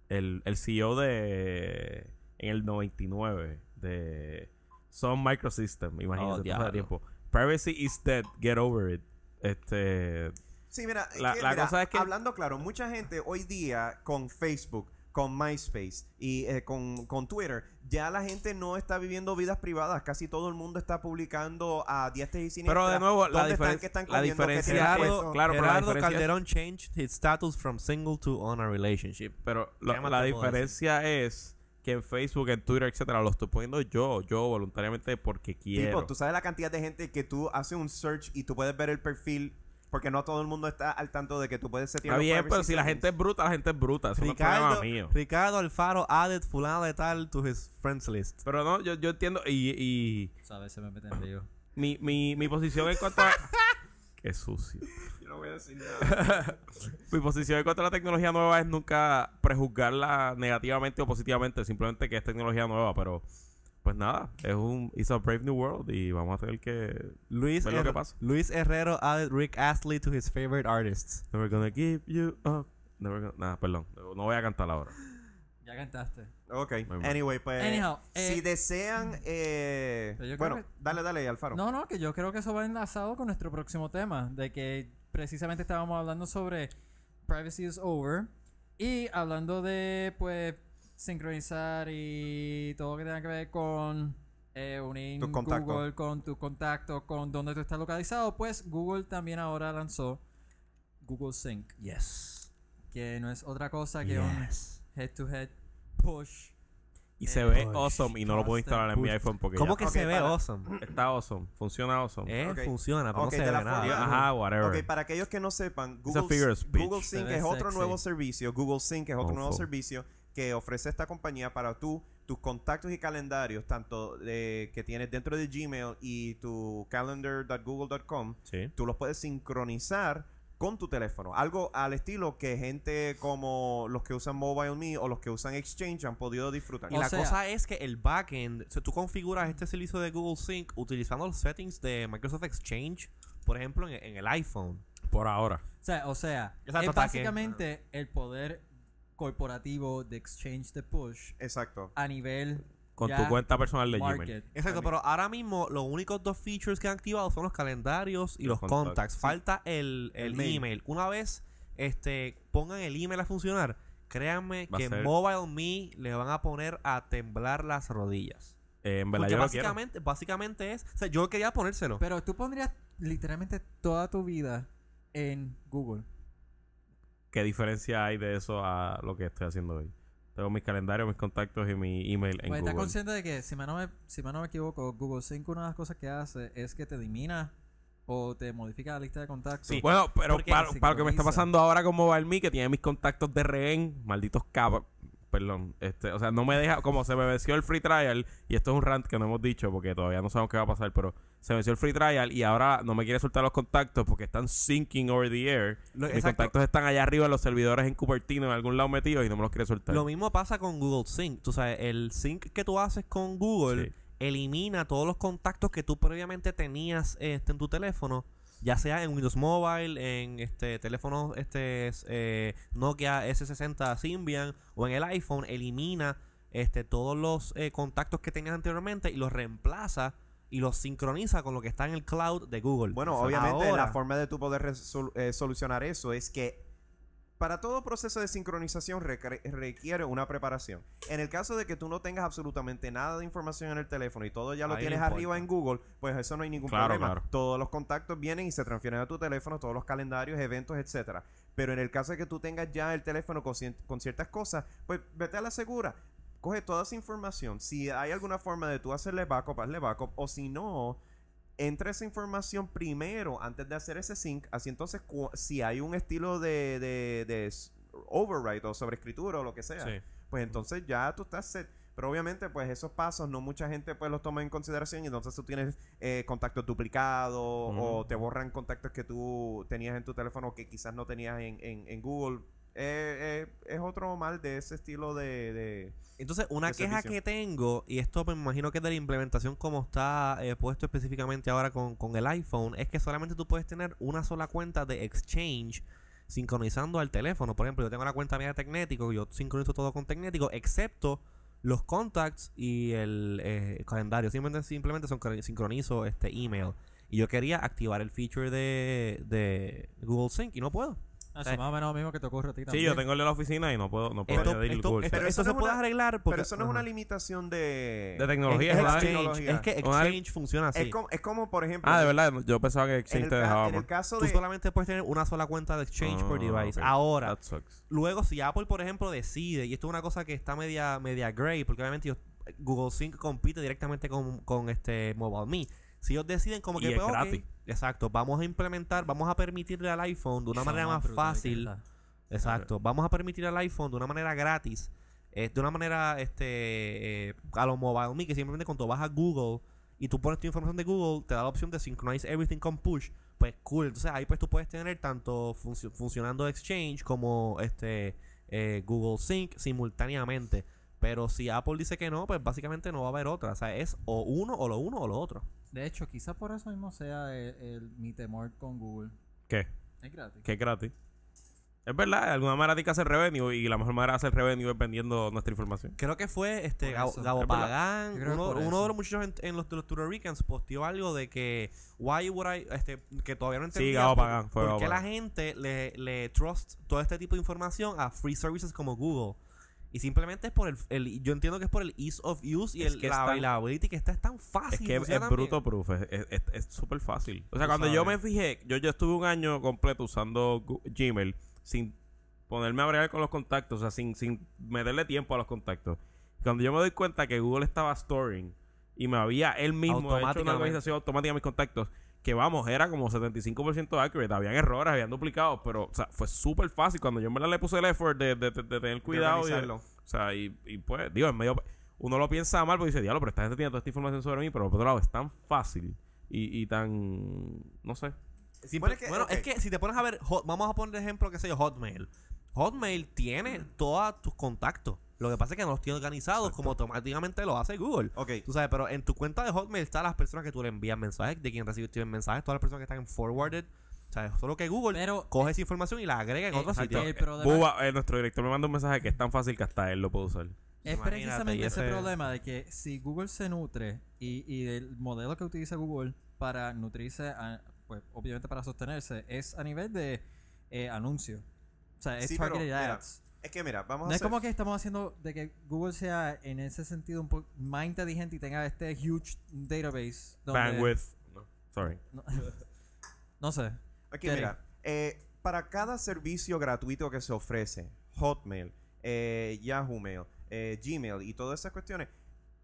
el, el CEO de. En el 99 de Sun Microsystem. Imagínate, Oh, todo tiempo. Privacy is dead. Get over it. Este. Sí, mira, es La- que, la mira, cosa es que- hablando claro, mucha gente hoy día con Facebook, con MySpace y eh, con, con Twitter, ya la gente no está viviendo vidas privadas. Casi todo el mundo está publicando a diestra y siniestra. Pero de nuevo, la, están, diferen- qué están la diferencia. Claro, pero la Gerardo diferencia es- Calderón changed his status from single to on a relationship. Pero lo- ¿Qué más la diferencia es que en Facebook, en Twitter, etcétera, lo estoy poniendo yo, yo voluntariamente porque quiero. Tipo, tú sabes la cantidad de gente que tú haces un search y tú puedes ver el perfil. Porque no todo el mundo está al tanto de que tú puedes setear Está bien, pero si la gente es bruta, la gente es bruta. Eso no es problema Ricardo, mío. Ricardo Alfaro added fulano de tal to his friends list. Pero no, yo, yo entiendo. Y, y ¿Sabes? Se me mete en lío. mi, mi, mi posición en cuanto a. Qué sucio. Yo no voy a decir nada. Mi posición en cuanto a la tecnología nueva es nunca prejuzgarla negativamente o positivamente, simplemente que es tecnología nueva, pero pues nada, es un it's a brave new world y vamos a tener que Luis, ver lo que pasa. Luis Herrero added Rick Astley to his favorite artists. Never gonna give you up. Never gonna... Nah, perdón, no voy a cantar ahora. Ya cantaste. Ok, anyway, pues. Anyhow, si eh, desean. Eh, bueno, que- dale, dale, Alfaro. No, no, que yo creo que eso va enlazado con nuestro próximo tema, de que precisamente estábamos hablando sobre privacy is over y hablando de, pues, sincronizar y todo lo que tenga que ver con eh, unir. Google con tu contacto, con dónde tú estás localizado, pues Google también ahora lanzó Google Sync, Yes. que no es otra cosa que un head-to-head push. Y se Eh, ve push, awesome y no lo puedo instalar en mi iPhone porque ¿Cómo ya que se ve para- awesome? está awesome, funciona awesome. Eh, funciona, pero no se ve nada. Ajá, whatever. Ok, para aquellos que no sepan, Google. Google Se Sync ve es otro sexy. nuevo servicio. Google Sync es otro nuevo servicio que ofrece esta compañía para tú, tus contactos y calendarios, tanto de, que tienes dentro de Gmail y tu calendar.google.com, Sí. tú los puedes sincronizar con tu teléfono. Algo al estilo que gente como los que usan MobileMe o los que usan Exchange han podido disfrutar. Y O la sea- cosa es que el backend, o sea, tú configuras este servicio de Google Sync utilizando los settings de Microsoft Exchange, por ejemplo, en, en el iPhone. Por ahora. O sea, o sea es básicamente el poder corporativo de Exchange de Push Exacto. a nivel Con ya tu cuenta personal de Gmail. market. Exacto, También. pero ahora mismo los únicos dos features que han activado son los calendarios y Los los contacts. contacts. Falta el, el El mail. email. Una vez este pongan el email a funcionar, créanme Va que ser- MobileMe le van a poner a temblar las rodillas. Eh, en verdad Porque yo lo quiero. básicamente, básicamente es, o sea, yo quería ponérselo. Pero tú pondrías literalmente toda tu vida en Google. ¿Qué diferencia hay de eso a lo que estoy haciendo hoy? Tengo mis calendarios, mis contactos y mi email en Pues estás Google. consciente de que, si mal, no me, si mal no me equivoco, Google Sync una de las cosas que hace es que te elimina o te modifica la lista de contactos. Sí. Bueno, pero para, para lo que me está pasando ahora con MobileMe, que tiene mis contactos de rehén, malditos cabos. Perdón, este, o sea, no me deja, como se me venció el free trial, y esto es un rant que no hemos dicho porque todavía no sabemos qué va a pasar, pero se venció el free trial y ahora no me quiere soltar los contactos porque están syncing over the air. Lo- Mis exacto. contactos están allá arriba en los servidores en Cupertino, en algún lado metidos y no me los quiere soltar. Lo mismo pasa con Google Sync. Tú sabes, el sync que tú haces con Google Sí. elimina todos los contactos que tú previamente tenías este, en tu teléfono, ya sea en Windows Mobile, en este teléfonos este eh, Nokia S60 Symbian o en el iPhone, elimina este todos los eh, contactos que tenías anteriormente y los reemplaza y los sincroniza con lo que está en el cloud de Google. Bueno, O sea, obviamente ahora- la forma de tu poder eh, solucionar eso es que para todo proceso de sincronización requiere una preparación. En el caso de que tú no tengas absolutamente nada de información en el teléfono y todo ya lo Ahí tienes importa. arriba en Google, pues eso no hay ningún Claro, problema. claro. Todos los contactos vienen y se transfieren a tu teléfono, todos los calendarios, eventos, etcétera. Pero en el caso de que tú tengas ya el teléfono con, con ciertas cosas, pues vete a la segura. Coge toda esa información. Si hay alguna forma de tú hacerle backup, hazle backup. O si no, entra esa información primero antes de hacer ese sync. Así entonces, si hay un estilo de, de, de override o sobreescritura o lo que sea, Sí. pues entonces ya tú estás set. Pero obviamente, pues esos pasos no mucha gente pues los toma en consideración y entonces tú tienes eh, contactos duplicados o te borran contactos que tú tenías en tu teléfono que quizás no tenías en, en, en Google. Eh, eh, es otro mal de ese estilo de... de- Entonces, una de queja servicio. que tengo, y esto me imagino que es de la implementación como está eh, puesto específicamente ahora con, con el iPhone, es que solamente tú puedes tener una sola cuenta de Exchange sincronizando al teléfono. Por ejemplo, yo tengo la cuenta mía de Tecnético, yo sincronizo todo con Tecnético, excepto los contacts y el eh, calendario. Simplemente, simplemente son- sincronizo este email. Y yo quería activar el feature de, de Google Sync y no puedo. Eso es más o menos lo mismo que te ocurre a ti Sí, también. yo tengo el de la oficina y no puedo, no puedo Esto, añadir esto- Google. Pero eso no se puede arreglar porque Pero eso no es una limitación de... De tecnología, es, Exchange, tecnología. es que Una- Exchange funciona así. Es como, es como, por ejemplo... Ah, de verdad, yo pensaba que Exchange el, te dejaba en el caso Tú de... solamente puedes tener una sola cuenta de Exchange por Ah, device. Ahora, That sucks. luego si Apple, por ejemplo, decide, y esto es una cosa que está media, media gray, porque obviamente ellos- Google Sync compite directamente con, con este MobileMe. Si ellos deciden como Y que es pues, gratis. Exacto, vamos a implementar, vamos a permitirle al iPhone de una manera más fácil, exacto, vamos a permitir al iPhone de una manera gratis, eh, de una manera este eh, a los MobileMe, que simplemente cuando vas a Google y tú pones tu información de Google, te da la opción de synchronize everything con push. Pues cool. Entonces ahí pues tú puedes tener tanto funcio- funcionando Exchange como este eh, Google Sync simultáneamente. Pero si Apple dice que no, pues básicamente no va a haber otra. O sea, es o uno, o lo uno, o lo otro. De hecho, quizás por eso mismo sea el, el- mi temor con Google. ¿Qué? Es gratis. Que es gratis. Es verdad, de alguna manera hay que hacer revenue y la mejor manera de hacer revenue es vendiendo nuestra información. Creo que fue este Gabo. Gabo Es. Pagán, uno, de los muchachos en, en los los Puerto Ricans posteó algo de que why would I este que todavía no entendía Gabo por- Pagán, fue por Gabo qué la gente le, le trust todo este tipo de información a free services como Google. Y simplemente es por el, el- yo entiendo que es por el ease of use y Es el, que la es tan- availability que está es tan fácil. Es que es, bruto proof, es- súper fácil. O sea, cuando yo me fijé, yo, yo estuve un año completo usando Gmail sin ponerme a bregar con los contactos, o sea, sin, sin meterle tiempo a los contactos. Cuando yo me doy cuenta que Google estaba storing y me había él mismo hecho una organización automática de mis contactos, que vamos, era como 75% accurate, habían errores, habían duplicados, pero, o sea, fue súper fácil. Cuando yo en verdad le puse el effort de, de- de- de tener cuidado y o sea, y, y pues, digo, en medio. Uno lo piensa mal porque dice, diablo, pero esta gente tiene toda esta información sobre mí, pero por otro lado es tan fácil y, y tan. No sé. Simple- Bueno, es que- bueno, es que si te pones a ver, Hot- vamos a poner ejemplo, qué sé yo, Hotmail. Hotmail tiene todos tus contactos. Lo que pasa es que no los tiene organizados como automáticamente lo hace Google. Ok. Tú sabes, pero en tu cuenta de Hotmail están las personas que tú le envías mensajes, de quien recibiste mensajes, todas las personas que están en forwarded. O sea, solo que Google Pero- coge esa información y la agrega en Eh, otro sitio. El problema- Buba, eh, nuestro director me manda un mensaje que es tan fácil que hasta él lo puede usar. Es Imagínate, precisamente ese ese- problema de que si Google se nutre y, y el modelo que utiliza Google para nutrirse, a- pues obviamente para sostenerse, es a nivel de eh, anuncio. O sea, es Sí, pero, targeted mira, ads. Es que mira, vamos No a es hacer... como que estamos haciendo de que Google sea en ese sentido un poco más inteligente y tenga este huge database. donde- Bandwidth. No, sorry. No, no sé. Aquí, Jerry. mira, eh, para cada servicio gratuito que se ofrece, Hotmail, eh, Yahoo Mail, eh, Gmail y todas esas cuestiones,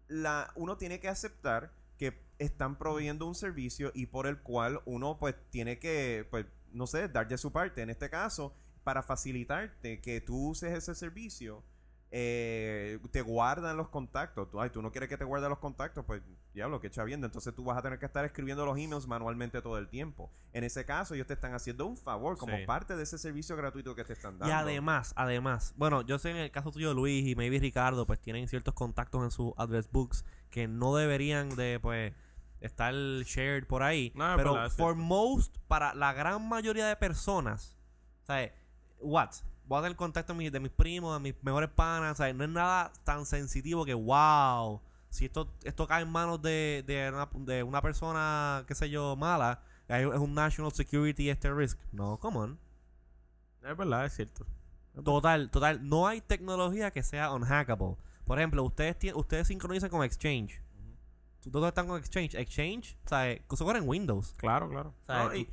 la, uno tiene que aceptar que están proveyendo un servicio y por el cual uno pues tiene que, pues, no sé, dar de su parte. En este caso, para facilitarte que tú uses ese servicio, eh, te guardan los contactos. Tú, ay, tú no quieres que te guarden los contactos, pues diablo, que echa viendo. Entonces tú vas a tener que estar escribiendo los emails manualmente todo el tiempo. En ese caso, ellos te están haciendo un favor como Sí. parte de ese servicio gratuito que te están Y dando. además, además, bueno, yo sé en el caso tuyo Luis y maybe Ricardo, pues tienen ciertos contactos en sus address books que no deberían de, pues, estar shared por ahí. No, pero for most, para la gran mayoría de personas, ¿sabes? What? Voy a tener contacto de mis, de mis primos, de mis mejores panas, ¿sabes? No es nada tan sensitivo que, wow, si esto, esto cae en manos de, de, una, de una persona, qué sé yo, mala, es un national security este risk. No, come on. Es verdad, es cierto. Total, total. No hay tecnología que sea unhackable. Por ejemplo, ustedes ustedes sincronizan con Exchange. ¿Todos están con Exchange? Exchange, ¿sabes? Eso corre en Windows. Claro, claro. No, y, Tú-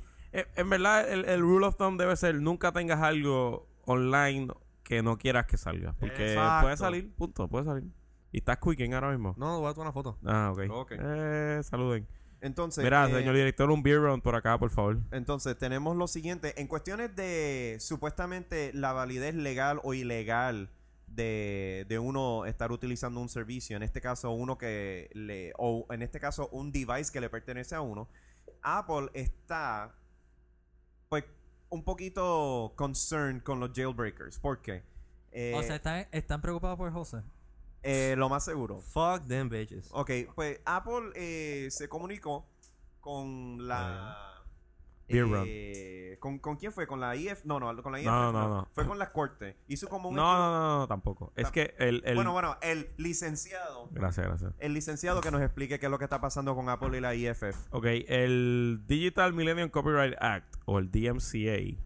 en verdad, el, el rule of thumb debe ser nunca tengas algo online que no quieras que salga. Porque Exacto. puede salir, punto, puede salir. Y estás quicking ahora mismo. No, voy a tomar una foto. Ah, ok. Ok. Eh, saluden. Entonces, Mira, eh, señor director, un beer round por acá, por favor. Entonces, tenemos lo siguiente. En cuestiones de supuestamente la validez legal o ilegal de, de uno estar utilizando un servicio, en este caso uno que le, o en este caso un device que le pertenece a uno, Apple está un poquito concerned con los jailbreakers. ¿Por qué? Eh, o sea, están, están preocupados por José. eh, lo más seguro. Fuck them bitches. Ok, pues Apple eh, se comunicó con la... Beer eh, ¿con, ¿Con quién fue? ¿Con la IF? No, no, con la IF. No, no, no. Fue con la corte. Hizo como un... No, no, no, no, tampoco. Es que el... el- Bueno, bueno, el licenciado. Gracias, gracias. El licenciado que nos explique qué es lo que está pasando con Apple y la IFF. Ok, el Digital Millennium Copyright Act, o el DMCA,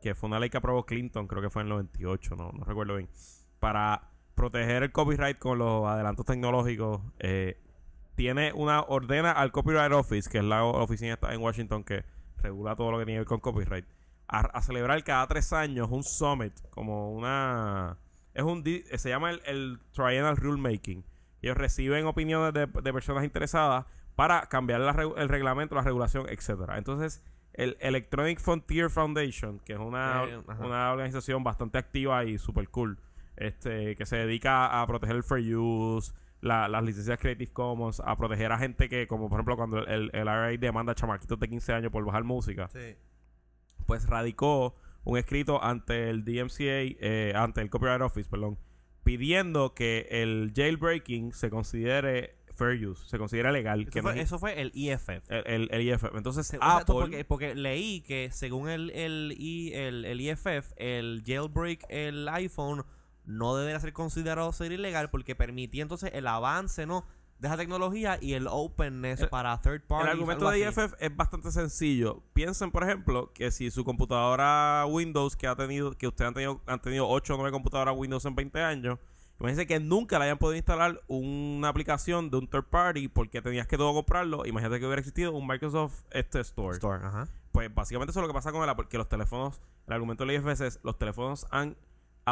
que fue una ley que aprobó Clinton, creo que fue en el 98, no, no recuerdo bien, para proteger el copyright con los adelantos tecnológicos, eh, tiene una ordena al Copyright Office, que es la oficina esta en Washington que regula todo lo que tiene que ver con copyright, a, a celebrar cada tres años un summit, como una... Es un... Se llama el, el Triennial Rulemaking. Ellos reciben opiniones de, de personas interesadas para cambiar la el reglamento, la regulación, etcétera. Entonces, el Electronic Frontier Foundation, que es una, Eh, una organización bastante activa y super cool, este, que se dedica a proteger el fair use, la- las licencias Creative Commons, a proteger a gente que, como por ejemplo, cuando el, el IRA demanda a chamaquitos de 15 años por bajar música, Sí. pues radicó un escrito ante el DMCA, eh, ante el Copyright Office, perdón, pidiendo que el jailbreaking se considere fair use, se considere legal. Eso que no fue, es- eso fue el IFF. el, el, el IFF. Entonces, Se- o sea, Apple... porque, porque leí que según el, el, el, el IFF, el jailbreak, el iPhone, no debería ser considerado ser ilegal porque permitía entonces el avance ¿no? de esa tecnología y el openness El- para third parties. El argumento de. IFF es bastante sencillo. Piensen, por ejemplo, que si su computadora Windows que ha tenido, que ustedes han tenido, han tenido 8 o 9 computadoras Windows en 20 años, imagínense que nunca le hayan podido instalar una aplicación de un third party porque tenías que todo comprarlo. Imagínate que hubiera existido un Microsoft este Store. Store, ajá. Pues básicamente eso es lo que pasa con el Apple, que los teléfonos, el argumento del IFS es, los teléfonos han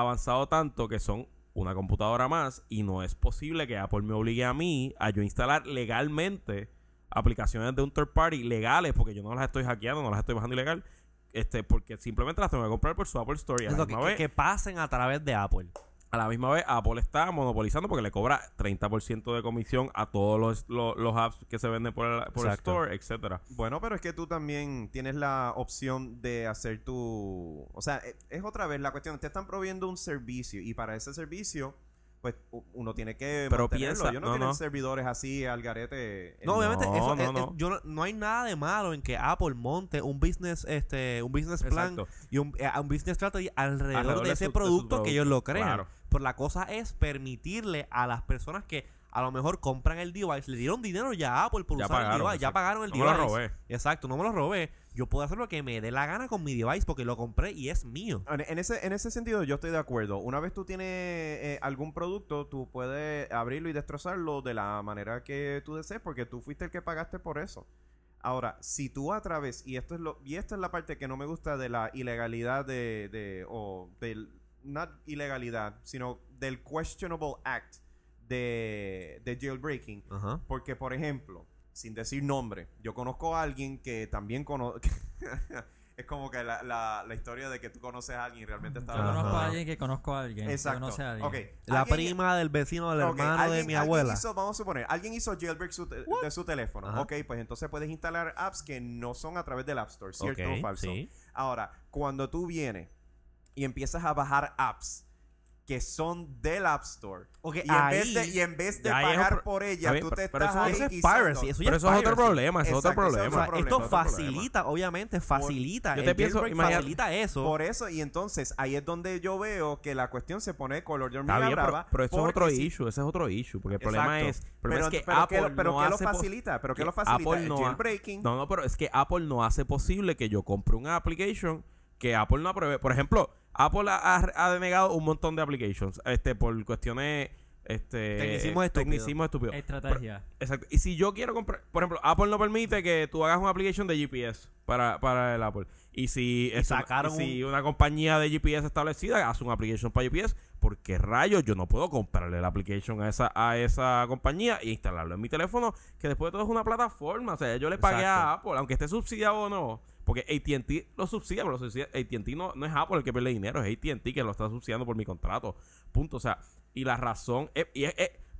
avanzado tanto que son una computadora más y no es posible que Apple me obligue a mí a yo instalar legalmente aplicaciones de un third party legales porque yo no las estoy hackeando, no las estoy bajando ilegal, este porque simplemente las tengo que comprar por su Apple Store y a la que, vez- que pasen a través de Apple. A la misma vez Apple está monopolizando porque le cobra 30% de comisión a todos los, los, los apps que se venden por el, por el store, etcétera. Bueno, pero es que tú también tienes la opción de hacer tu... O sea, e- es otra vez la cuestión. Te están proveyendo un servicio y para ese servicio, pues uno tiene que Pero mantenerlo. piensa- Yo no, no, tienen no. servidores así al garete. en- No, obviamente, No, eso no, es- yo no, no hay nada de malo en que Apple monte un business, este, un business plan Exacto. y un, eh, un business strategy alrededor, Alrededor de de ese su- de su producto que ellos lo crean. claro. Pero la cosa es permitirle a las personas que a lo mejor compran el device, le dieron dinero ya a Apple por Ya usar el device, ya pagaron el No me lo device. robé. Exacto, no me lo robé. Yo puedo hacer lo que me dé la gana con mi device porque lo compré y es mío. En, en ese, en ese sentido, yo estoy de acuerdo. Una vez tú tienes eh, algún producto, tú puedes abrirlo y destrozarlo de la manera que tú desees, porque tú fuiste el que pagaste por eso. Ahora, si tú a través, y esto es lo, y esta es la parte que no me gusta de la ilegalidad de, de o del, not ilegalidad, sino del questionable act de, de jailbreaking. Porque, por ejemplo, sin decir nombre, yo conozco a alguien que también conoce. es como que la, la, la historia de que tú conoces a alguien y realmente está Yo conozco a alguien que conozco a alguien. que Exacto. conoce a alguien. Ok, La alguien- prima del vecino del hermano de mi alguien abuela. hizo- vamos a suponer, alguien hizo jailbreak su te- de su teléfono. Ajá. Ok, pues entonces puedes instalar apps que no son a través del App Store, ¿cierto o falso? sí. Ahora, cuando tú vienes y empiezas a bajar apps que son del App Store Ok, y, en ahí- vez de, y en vez de es un pagar pro- por ella, bien, tú pero- te pero estás eso- ahí eso es piracy, eso ya Pero es eso es otro problema, eso es otro es problema. O sea, problema, esto problema. facilita, obviamente, facilita. Yo el te pienso, facilita eso. Por eso, y entonces ahí es donde yo veo que la cuestión se pone color de hormiga bien, pero, brava. pero eso es otro si- issue, ese es otro issue, porque el problema Exacto. es, problema Pero, es que pero Apple ¿qué lo, pero no ¿qué lo facilita? ¿Pero qué que lo facilita? Apple el no. No, no, pero es que Apple no hace posible que yo compre una application que Apple no apruebe. Por ejemplo, Apple ha, denegado un montón de applications este por cuestiones este tecnicismos estúpidos. Estrategia. Exacto. Y si yo quiero comprar, por ejemplo, Apple no permite que tú hagas una application de GPS para, para el Apple. Y si, una- sacaron y si una compañía de GPS establecida hace una application para GPS, ¿por qué rayos yo no puedo comprarle la application a esa, a esa compañía e instalarlo en mi teléfono? Que después de todo es una plataforma. O sea, yo le pagué a. Apple, aunque esté subsidiado o no. Porque ATT lo subsidia, pero lo subsidia- ATT no, no es Apple el que pierde dinero, es ATT que lo está subsidiando por mi contrato. Punto. O sea, y la razón es-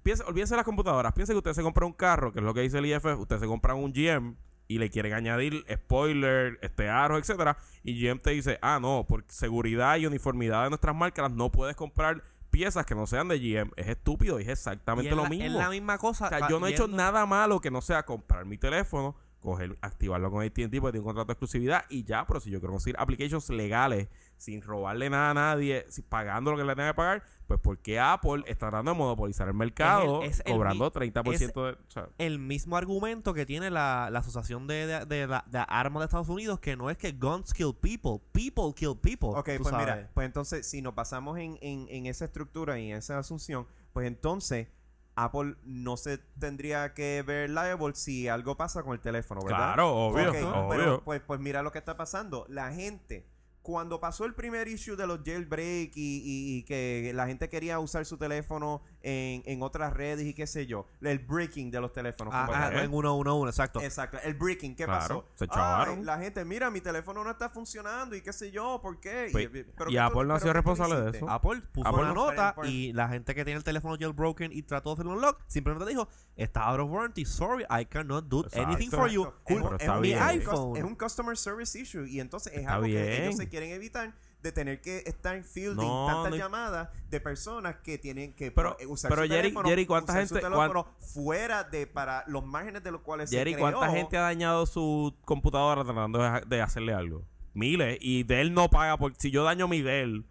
piensa, olvídense de las computadoras. Piensa que usted se compra un carro, que es lo que dice el IFF, usted se compra un GM y le quieren añadir spoiler, este aro, etcétera, y GM te dice, ah, no, por seguridad y uniformidad de nuestras marcas no puedes comprar piezas que no sean de GM. Es estúpido y es Y exactamente es lo la- mismo. Es la misma cosa. O sea, yo no he hecho nada malo que no sea comprar mi teléfono, coger, activarlo con AT&T porque tiene un contrato de exclusividad y ya, pero si yo quiero conseguir applications legales sin robarle nada a nadie, pagando lo que le tenga que pagar, pues porque Apple está tratando de monopolizar el mercado es el cobrando mi- 30% de... o sea, el mismo argumento que tiene la, la Asociación de, de, de la- de Armas de Estados Unidos, que no es que guns kill people, people kill people. Ok, pues sabes. mira, pues entonces si nos basamos en, en, en esa estructura y en esa asunción, pues entonces Apple no se tendría que ver liable si algo pasa con el teléfono, ¿verdad? Claro, obvio, Ok, obvio. pero pues, pues mira lo que está pasando. La gente, cuando pasó el primer issue de los jailbreak y, y- y que la gente quería usar su teléfono en, en otras redes y qué sé yo, el breaking de los teléfonos. Ah, ah, que- en uno, uno, uno, exacto. Exacto, el breaking, ¿qué Claro, pasó? se Ay, la gente, mira, mi teléfono no está funcionando y qué sé yo, ¿por qué? Pues, pero y ¿qué Apple no ha sido tú responsable de eso. Apple puso Apple una no- nota y la gente que tiene el teléfono jailbroken y trató de hacerlo unlock simplemente dijo, está out of warranty, sorry, I cannot do Exacto. anything for you. Cool, Es un- mi iPhone. Es un customer service issue y entonces es Está algo que bien. ellos se quieren evitar de tener que estar fielding No, tantas no hay- llamadas de personas que tienen que Pero- eh, usar pero su Jerry- teléfono, Jerry, ¿cuánta usar su gente- fuera de para los márgenes de los cuales Jerry, se ¿cuánta creó? gente ha dañado su computadora tratando de, de hacerle algo? Miles. Y Dell no paga por... Si yo daño mi Dell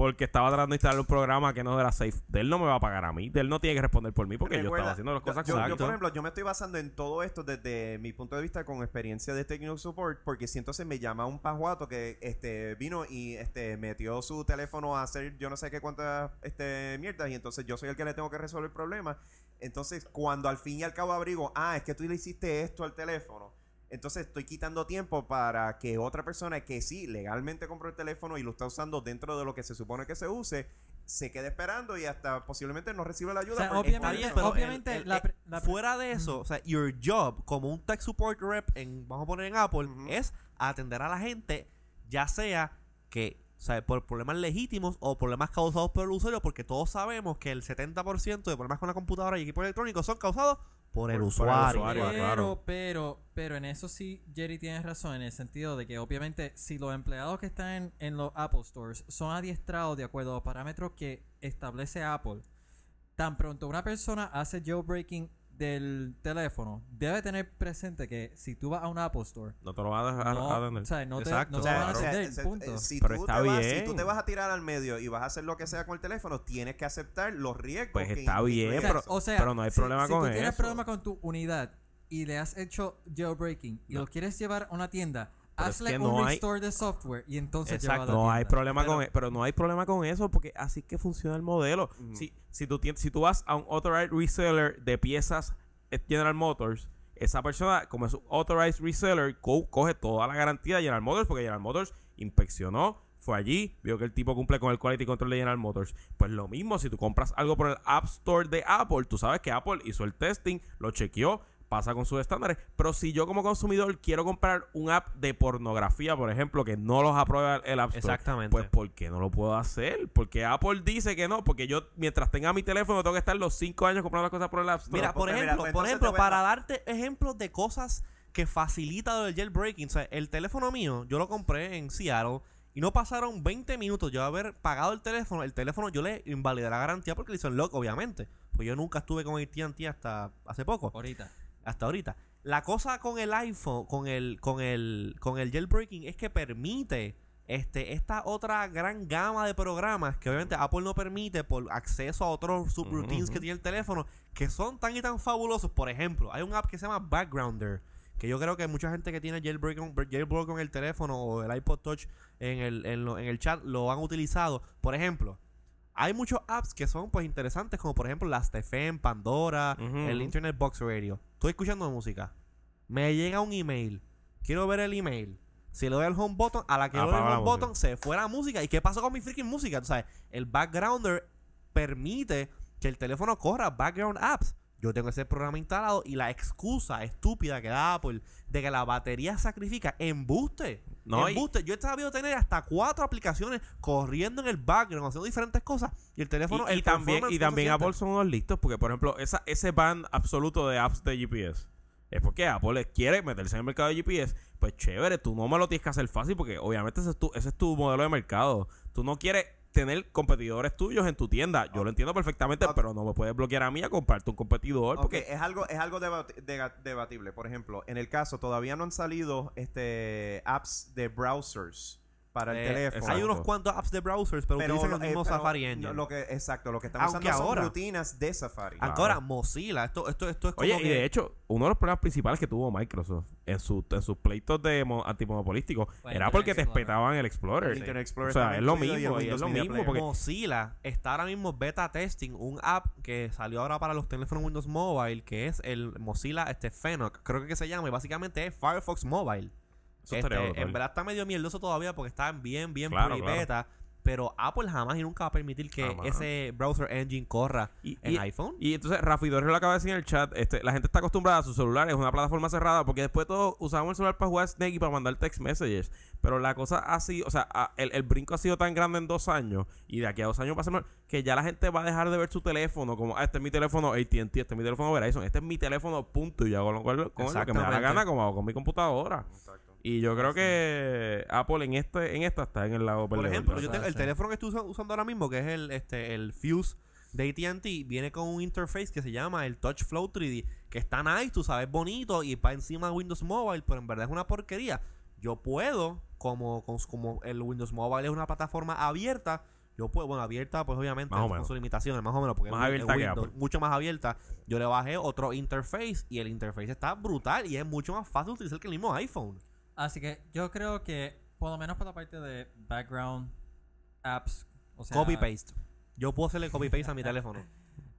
porque estaba tratando de instalar un programa que no era safe, Dell no me va a pagar a mí. Dell no tiene que responder por mí porque yo estaba haciendo las cosas yo, yo, correctas. por ejemplo, yo me estoy basando en todo esto desde mi punto de vista con experiencia de Technical Support, porque si entonces me llama un pajuato que este vino y este metió su teléfono a hacer yo no sé qué cuántas este mierdas y entonces yo soy el que le tengo que resolver el problema. Entonces, cuando al fin y al cabo abrigo, ah, es que tú le hiciste esto al teléfono. Entonces estoy quitando tiempo para que otra persona que sí legalmente compró el teléfono y lo está usando dentro de lo que se supone que se use, se quede esperando y hasta posiblemente no reciba la ayuda. O sea, obviamente- Está bien, está pero obviamente el- el- la pre- la pre- fuera de eso, o sea, your job como un tech support rep en, vamos a poner en Apple, es atender a la gente, ya sea que O sea, por problemas legítimos o problemas causados por el usuario, porque todos sabemos que el 70% de problemas con la computadora y equipos electrónicos son causados por el Por- por el usuario. usuario. Pero, claro. pero, pero en eso sí, Jerry tiene razón, en el sentido de que obviamente si los empleados que están en, en los Apple Stores son adiestrados de acuerdo a los parámetros que establece Apple, tan pronto una persona hace jailbreaking del teléfono, debe tener presente que si tú vas a un Apple Store, No te lo vas a dejar no, a atender. o sea, no te, Exacto. no te van a o sea, se- punto. eh, si, Pero tú está te vas, bien. si tú te vas a tirar al medio y vas a hacer lo que sea con el teléfono, tienes que aceptar los riesgos. Pues que está bien, pero- eso. O sea, pero no hay si- problema si con tú tienes eso. problema con tu unidad y le has hecho jailbreaking y No. lo quieres llevar a una tienda, Pero es hazle que un no hay- restore de software y entonces Exacto. a la No hay problema Pero- con e- pero no hay problema con eso porque así es que funciona el modelo. Si, si tú si tú vas a un authorized reseller de piezas eh, General Motors, esa persona como es un authorized reseller co- coge toda la garantía de General Motors porque General Motors inspeccionó, fue allí, vio que el tipo cumple con el quality control de General Motors. Pues lo mismo si tú compras algo por el App Store de Apple, tú sabes que Apple hizo el testing, lo chequeó, pasa con sus estándares. Pero si yo como consumidor quiero comprar un app de pornografía, por ejemplo, que no los aprueba el App Store, Exactamente. pues ¿por qué no lo puedo hacer? Porque Apple dice que no, porque yo mientras tenga mi teléfono tengo que estar los 5 años comprando las cosas por el App Store. Mira, por porque, ejemplo, por ejemplo, para darte ejemplos de cosas que facilita lo del jailbreaking, o sea, el teléfono mío, yo lo compré en Seattle y no pasaron 20 minutos yo de haber pagado el teléfono, el teléfono yo le invalidé la garantía porque le hizo el lock, obviamente. Pues yo nunca estuve con AT&T hasta hace poco, Ahorita. Hasta ahorita. La cosa con el iPhone, con el con el con el jailbreaking es que permite este esta otra gran gama de programas que obviamente Apple no permite por acceso a otros subroutines que tiene el teléfono que son tan y tan fabulosos. Por ejemplo, hay un app que se llama Backgrounder que yo creo que mucha gente que tiene jailbreak jailbreak con el teléfono o el iPod Touch en el, en, lo- en el chat lo han utilizado. Por ejemplo, hay muchos apps que son pues interesantes, como por ejemplo las FM, Pandora, el. Internet Box Radio. Estoy escuchando música. Me llega un email. Quiero ver el email. Si le doy al home button, a la que le doy Apaga al home button, se fue la música. ¿Y qué pasó con mi freaking música? O sea, el backgrounder permite que el teléfono corra background apps. Yo tengo ese programa instalado y la excusa estúpida que da Apple de que la batería sacrifica embuste. No, y- embuste. Yo he sabido tener hasta cuatro aplicaciones corriendo en el background, haciendo diferentes cosas. Y el teléfono. y, y el también, y no se también. Apple son unos listos porque, por ejemplo, esa, ese ban absoluto de apps de GPS es porque Apple quiere meterse en el mercado de GPS. Pues chévere, tú no me lo tienes que hacer fácil porque obviamente ese es tu, ese es tu modelo de mercado. Tú no quieres tener competidores tuyos en tu tienda. Yo lo entiendo perfectamente, pero no me puedes bloquear a mí a comprarte un competidor Ok, porque es algo, es algo debatible. Por ejemplo, en el caso, todavía no han salido este apps de browsers para el Eh, teléfono. Hay unos cuantos apps de browsers, pero, Pero utilizan lo- el eh, mismo pero Safari no, Engine. lo que, exacto, lo que están Aunque usando ahora- son rutinas de Safari. Ahora, Mozilla, esto, esto, esto es como Oye, y de hecho, uno de los problemas principales que tuvo Microsoft en, su, en sus pleitos de mo- antimonopolísticos era Internet porque te espetaban el Explorer. El Internet Explorer o sea, es lo y mismo, y es lo mismo. Player. Porque, Mozilla está ahora mismo beta testing un app que salió ahora para los teléfonos Windows Mobile, que es el Mozilla este Fenoc, creo que se llama, y básicamente es Firefox Mobile. Eso Este, en verdad está medio mierdoso todavía porque está bien, bien Claro, claro. beta. Pero Apple jamás y nunca va a permitir que Jamás. ese browser engine corra Y- en y- iPhone. Y entonces, Rafi lo acaba de decir en el chat, este, la gente está acostumbrada a sus celulares, es una plataforma cerrada, porque después todos usamos el celular para jugar Snake y para mandar text messages. Pero la cosa ha sido, o sea, a- el, el brinco ha sido tan grande en dos años, y de aquí a dos años va a ser más, que ya la gente va a dejar de ver su teléfono como, ah, este es mi teléfono AT&T, este es mi teléfono Verizon, este es mi teléfono, punto, y yo hago lo, con lo que me da la Exactamente. gana como hago con mi computadora. Y yo creo que Apple en este en esta está en el lado Por ejemplo, yo tengo el teléfono que estoy usa- usando ahora mismo, que es el, este, el Fuse de AT&T, viene con un interface que se llama el Touch Flow 3D, que está nice, tú sabes, bonito, y va encima de Windows Mobile, pero en verdad es una porquería. Yo puedo, como, con- como el Windows Mobile es una plataforma abierta, yo puedo, bueno, abierta, pues obviamente, Más o con sus limitaciones, más o menos, porque Más es abierta Windows, mucho más abierta. Yo le bajé otro interface y el interface está brutal y es mucho más fácil de utilizar que el mismo iPhone. Así que yo creo que, por lo menos por la parte de background apps, o sea, Copy paste. Yo puedo hacerle copy paste a mi teléfono.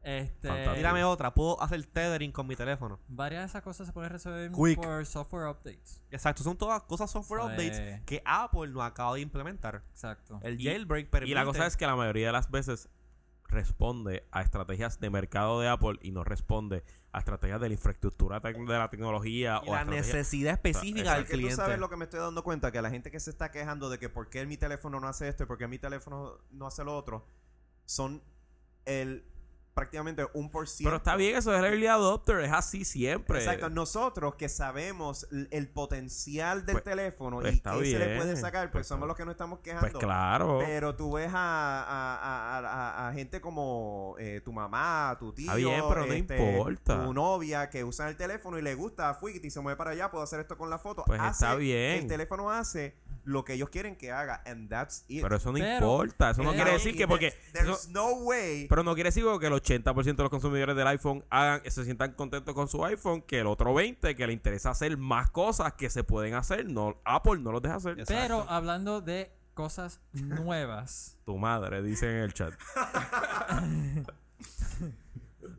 Este. Tírame otra, puedo hacer tethering con mi teléfono. varias de esas cosas se pueden resolver Quick. por software updates. Exacto, son todas cosas software Eso updates es- que Apple no acaba de implementar. Exacto. El Y- jailbreak permite. Y la cosa es que la mayoría de las veces responde a estrategias de mercado de Apple y no responde a estrategias de la infraestructura de la tecnología Y o la necesidad específica del Porque tú cliente. sabes lo que me estoy dando cuenta, que la gente que se está quejando de que por qué mi teléfono no hace esto y por qué mi teléfono no hace lo otro, son el prácticamente un por ciento. Pero está bien, eso es el early adopter, es así siempre. Exacto, nosotros que sabemos el potencial del Pues, teléfono pues y está qué se le bien, puede sacar, pues, pues somos los que nos estamos quejando. Pues claro. Pero tú ves a, a- a- a- a- a gente como eh, tu mamá, tu tío, Está bien, pero no este, importa. tu novia que usan el teléfono y le gusta, fui y se mueve para allá, puedo hacer esto con la foto. Pues Hace- está bien. El teléfono hace lo que ellos quieren que haga, and that's it. Pero eso no Pero- importa. Eso no quiere decir que porque. there's eso- no way. pero no quiere decir que el 80% de los consumidores del iPhone hagan, se sientan contentos con su iPhone, que el otro 20% que le interesa hacer más cosas que se pueden hacer, no Apple no los deja hacer. Exacto. Pero hablando de cosas nuevas, Tu madre, dice en el chat.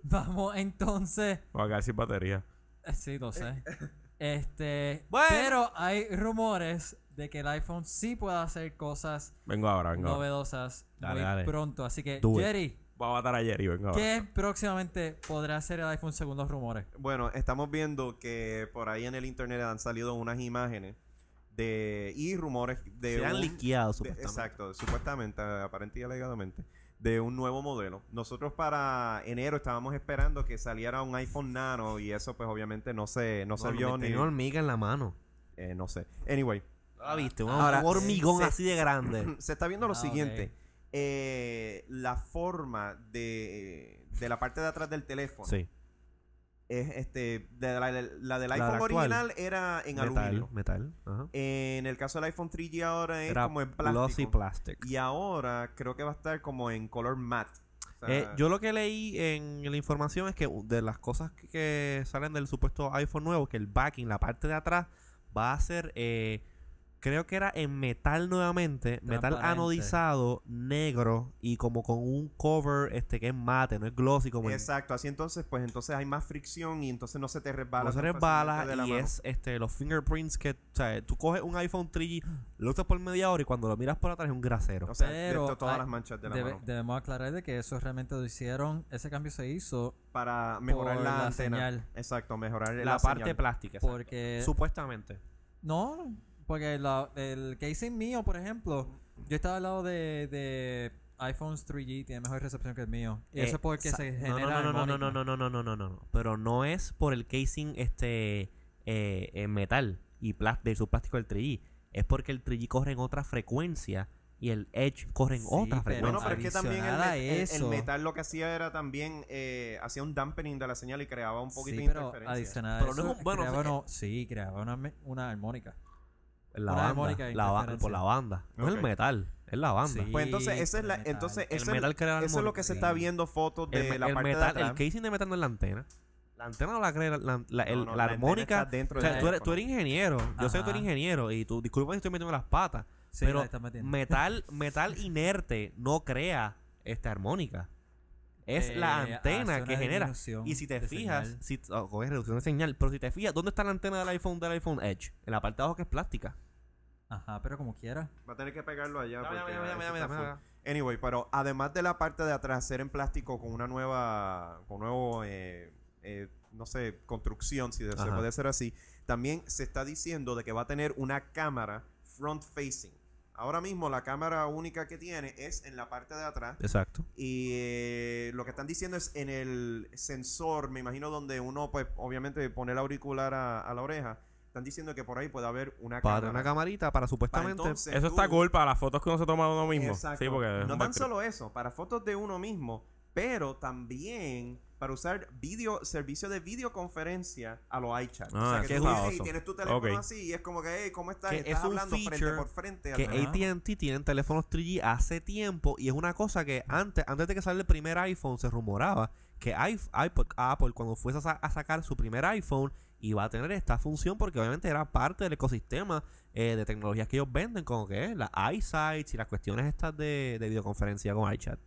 vamos entonces. Va a quedar sin batería. Eh, Sí, lo sé. Este, Bueno. pero hay rumores de que el iPhone sí puede hacer cosas Vengo ahora, vengo ahora. novedosas Dale, muy dale. pronto. Así que, Do it. Voy a matar a Jerry, vengo ahora. ¿qué próximamente podrá hacer el iPhone según los rumores? Bueno, estamos viendo que por ahí en el internet han salido unas imágenes de y rumores de Se han un- liqueado, de- supuestamente. exacto, supuestamente, aparente y alegadamente, de un nuevo modelo. Nosotros para enero estábamos esperando que saliera un iPhone Nano y eso pues obviamente no se no, se No, vio ni tenía hormiga en la mano. eh, no sé. Anyway, ¿No la viste? Un, Ahora, un hormigón se- así de grande. se está viendo lo Ah, siguiente. Eh, la forma de, de la parte de atrás del teléfono Sí. es este de la, la del iPhone original era en metal, aluminio. metal. Ajá. En el caso del iPhone 3G ahora es Era como en glossy plástico. plastic. Y ahora creo que va a estar como en color matte. O sea, Eh, yo lo que leí en la información es que de las cosas que, que salen del supuesto iPhone nuevo, que el backing, la parte de atrás, va a ser, eh, creo que era en metal nuevamente, metal anodizado, negro y como con un cover este que es mate, no es glossy como el- Exacto, así entonces, pues entonces hay más fricción y entonces no se te resbala. no se resbala fácilmente de la y mano. es este los fingerprints que, o sea, tú coges un iPhone 3G, lo usas por media hora y cuando lo miras por atrás es un grasero. O sea, Pero de to- todas hay- las manchas de la Debe- mano. debemos aclarar de que eso realmente lo hicieron, ese cambio se hizo Para mejorar la, la antena. señal. Exacto, mejorar la, la, parte señal. plástica, exacto. porque supuestamente. No, porque la- el casing mío, por ejemplo, yo estaba al lado de, de iPhones 3G, tiene mejor recepción que el mío. Y eso Eh, es porque sa- se genera no, no, no, no, no, no, no, no, no, no, no. Pero no es por el casing este eh, en metal y de su plástico del 3G. Es porque el 3G corre en otra frecuencia y el Edge corre en Sí, otra frecuencia. Bueno, pero es que también el, metal lo que hacía era también eh, hacía un dampening de la señal y creaba un poquito Sí, de pero interferencia. adicional a Pero no eso, es un- bueno, creaba o sea, uno- sí, creaba una armónica. La una banda, la ba- por la banda. No es el metal, es la banda. Sí. Pues entonces esa es la, el metal. entonces El esa es- metal crea la eso es lo que se está viendo fotos de el, la el parte de metal, atrás. el casing de metal no es la antena. La antena no la crea la, la- la- el- No, no, la antena armónica. dentro o sea, del tú, eres, tú eres ingeniero. Yo sé que tú eres ingeniero y tú, disculpa si estoy metiendo las patas. Sí, pero metal, metal inerte no crea esta armónica. Es Eh, la hace antena que genera. Y si te fijas, señal. si, oh, coge reducción de señal, pero si te fijas, ¿dónde está la antena del iPhone del iPhone Edge? En la parte de abajo que es plástica. Ajá, pero como quiera. Va a tener que pegarlo allá. Dame, porque está full. Anyway, pero además de la parte de atrás ser en plástico con una nueva, con nuevo, eh, eh, no sé, construcción, si se puede decir así, también se está diciendo de que va a tener una cámara front facing. Ahora mismo la cámara única que tiene es en la parte de atrás Exacto. y eh, lo que están diciendo es en el sensor, me imagino donde uno pues obviamente pone el auricular a, a la oreja, están diciendo que por ahí puede haber una Para cámara. una camarita para Para supuestamente. entonces Eso está tú- cool para las fotos que uno se toma de uno mismo. Exacto. Sí, porque no tan solo eso, para fotos de uno mismo, pero también para usar video, servicio de videoconferencia a los iChat. Ah, o sea, que tú vienes y tienes tu teléfono así y es como que, hey, ¿cómo estás? Que estás es un hablando frente feature por frente. que AT&T tienen teléfonos 3G hace tiempo y es una cosa que antes antes de que saliera el primer iPhone se rumoraba que iPod- Apple cuando fuese a, sa- a sacar su primer iPhone iba a tener esta función porque obviamente era parte del ecosistema eh, de tecnologías que ellos venden como que las iSites y las cuestiones estas de, de videoconferencia con iChat.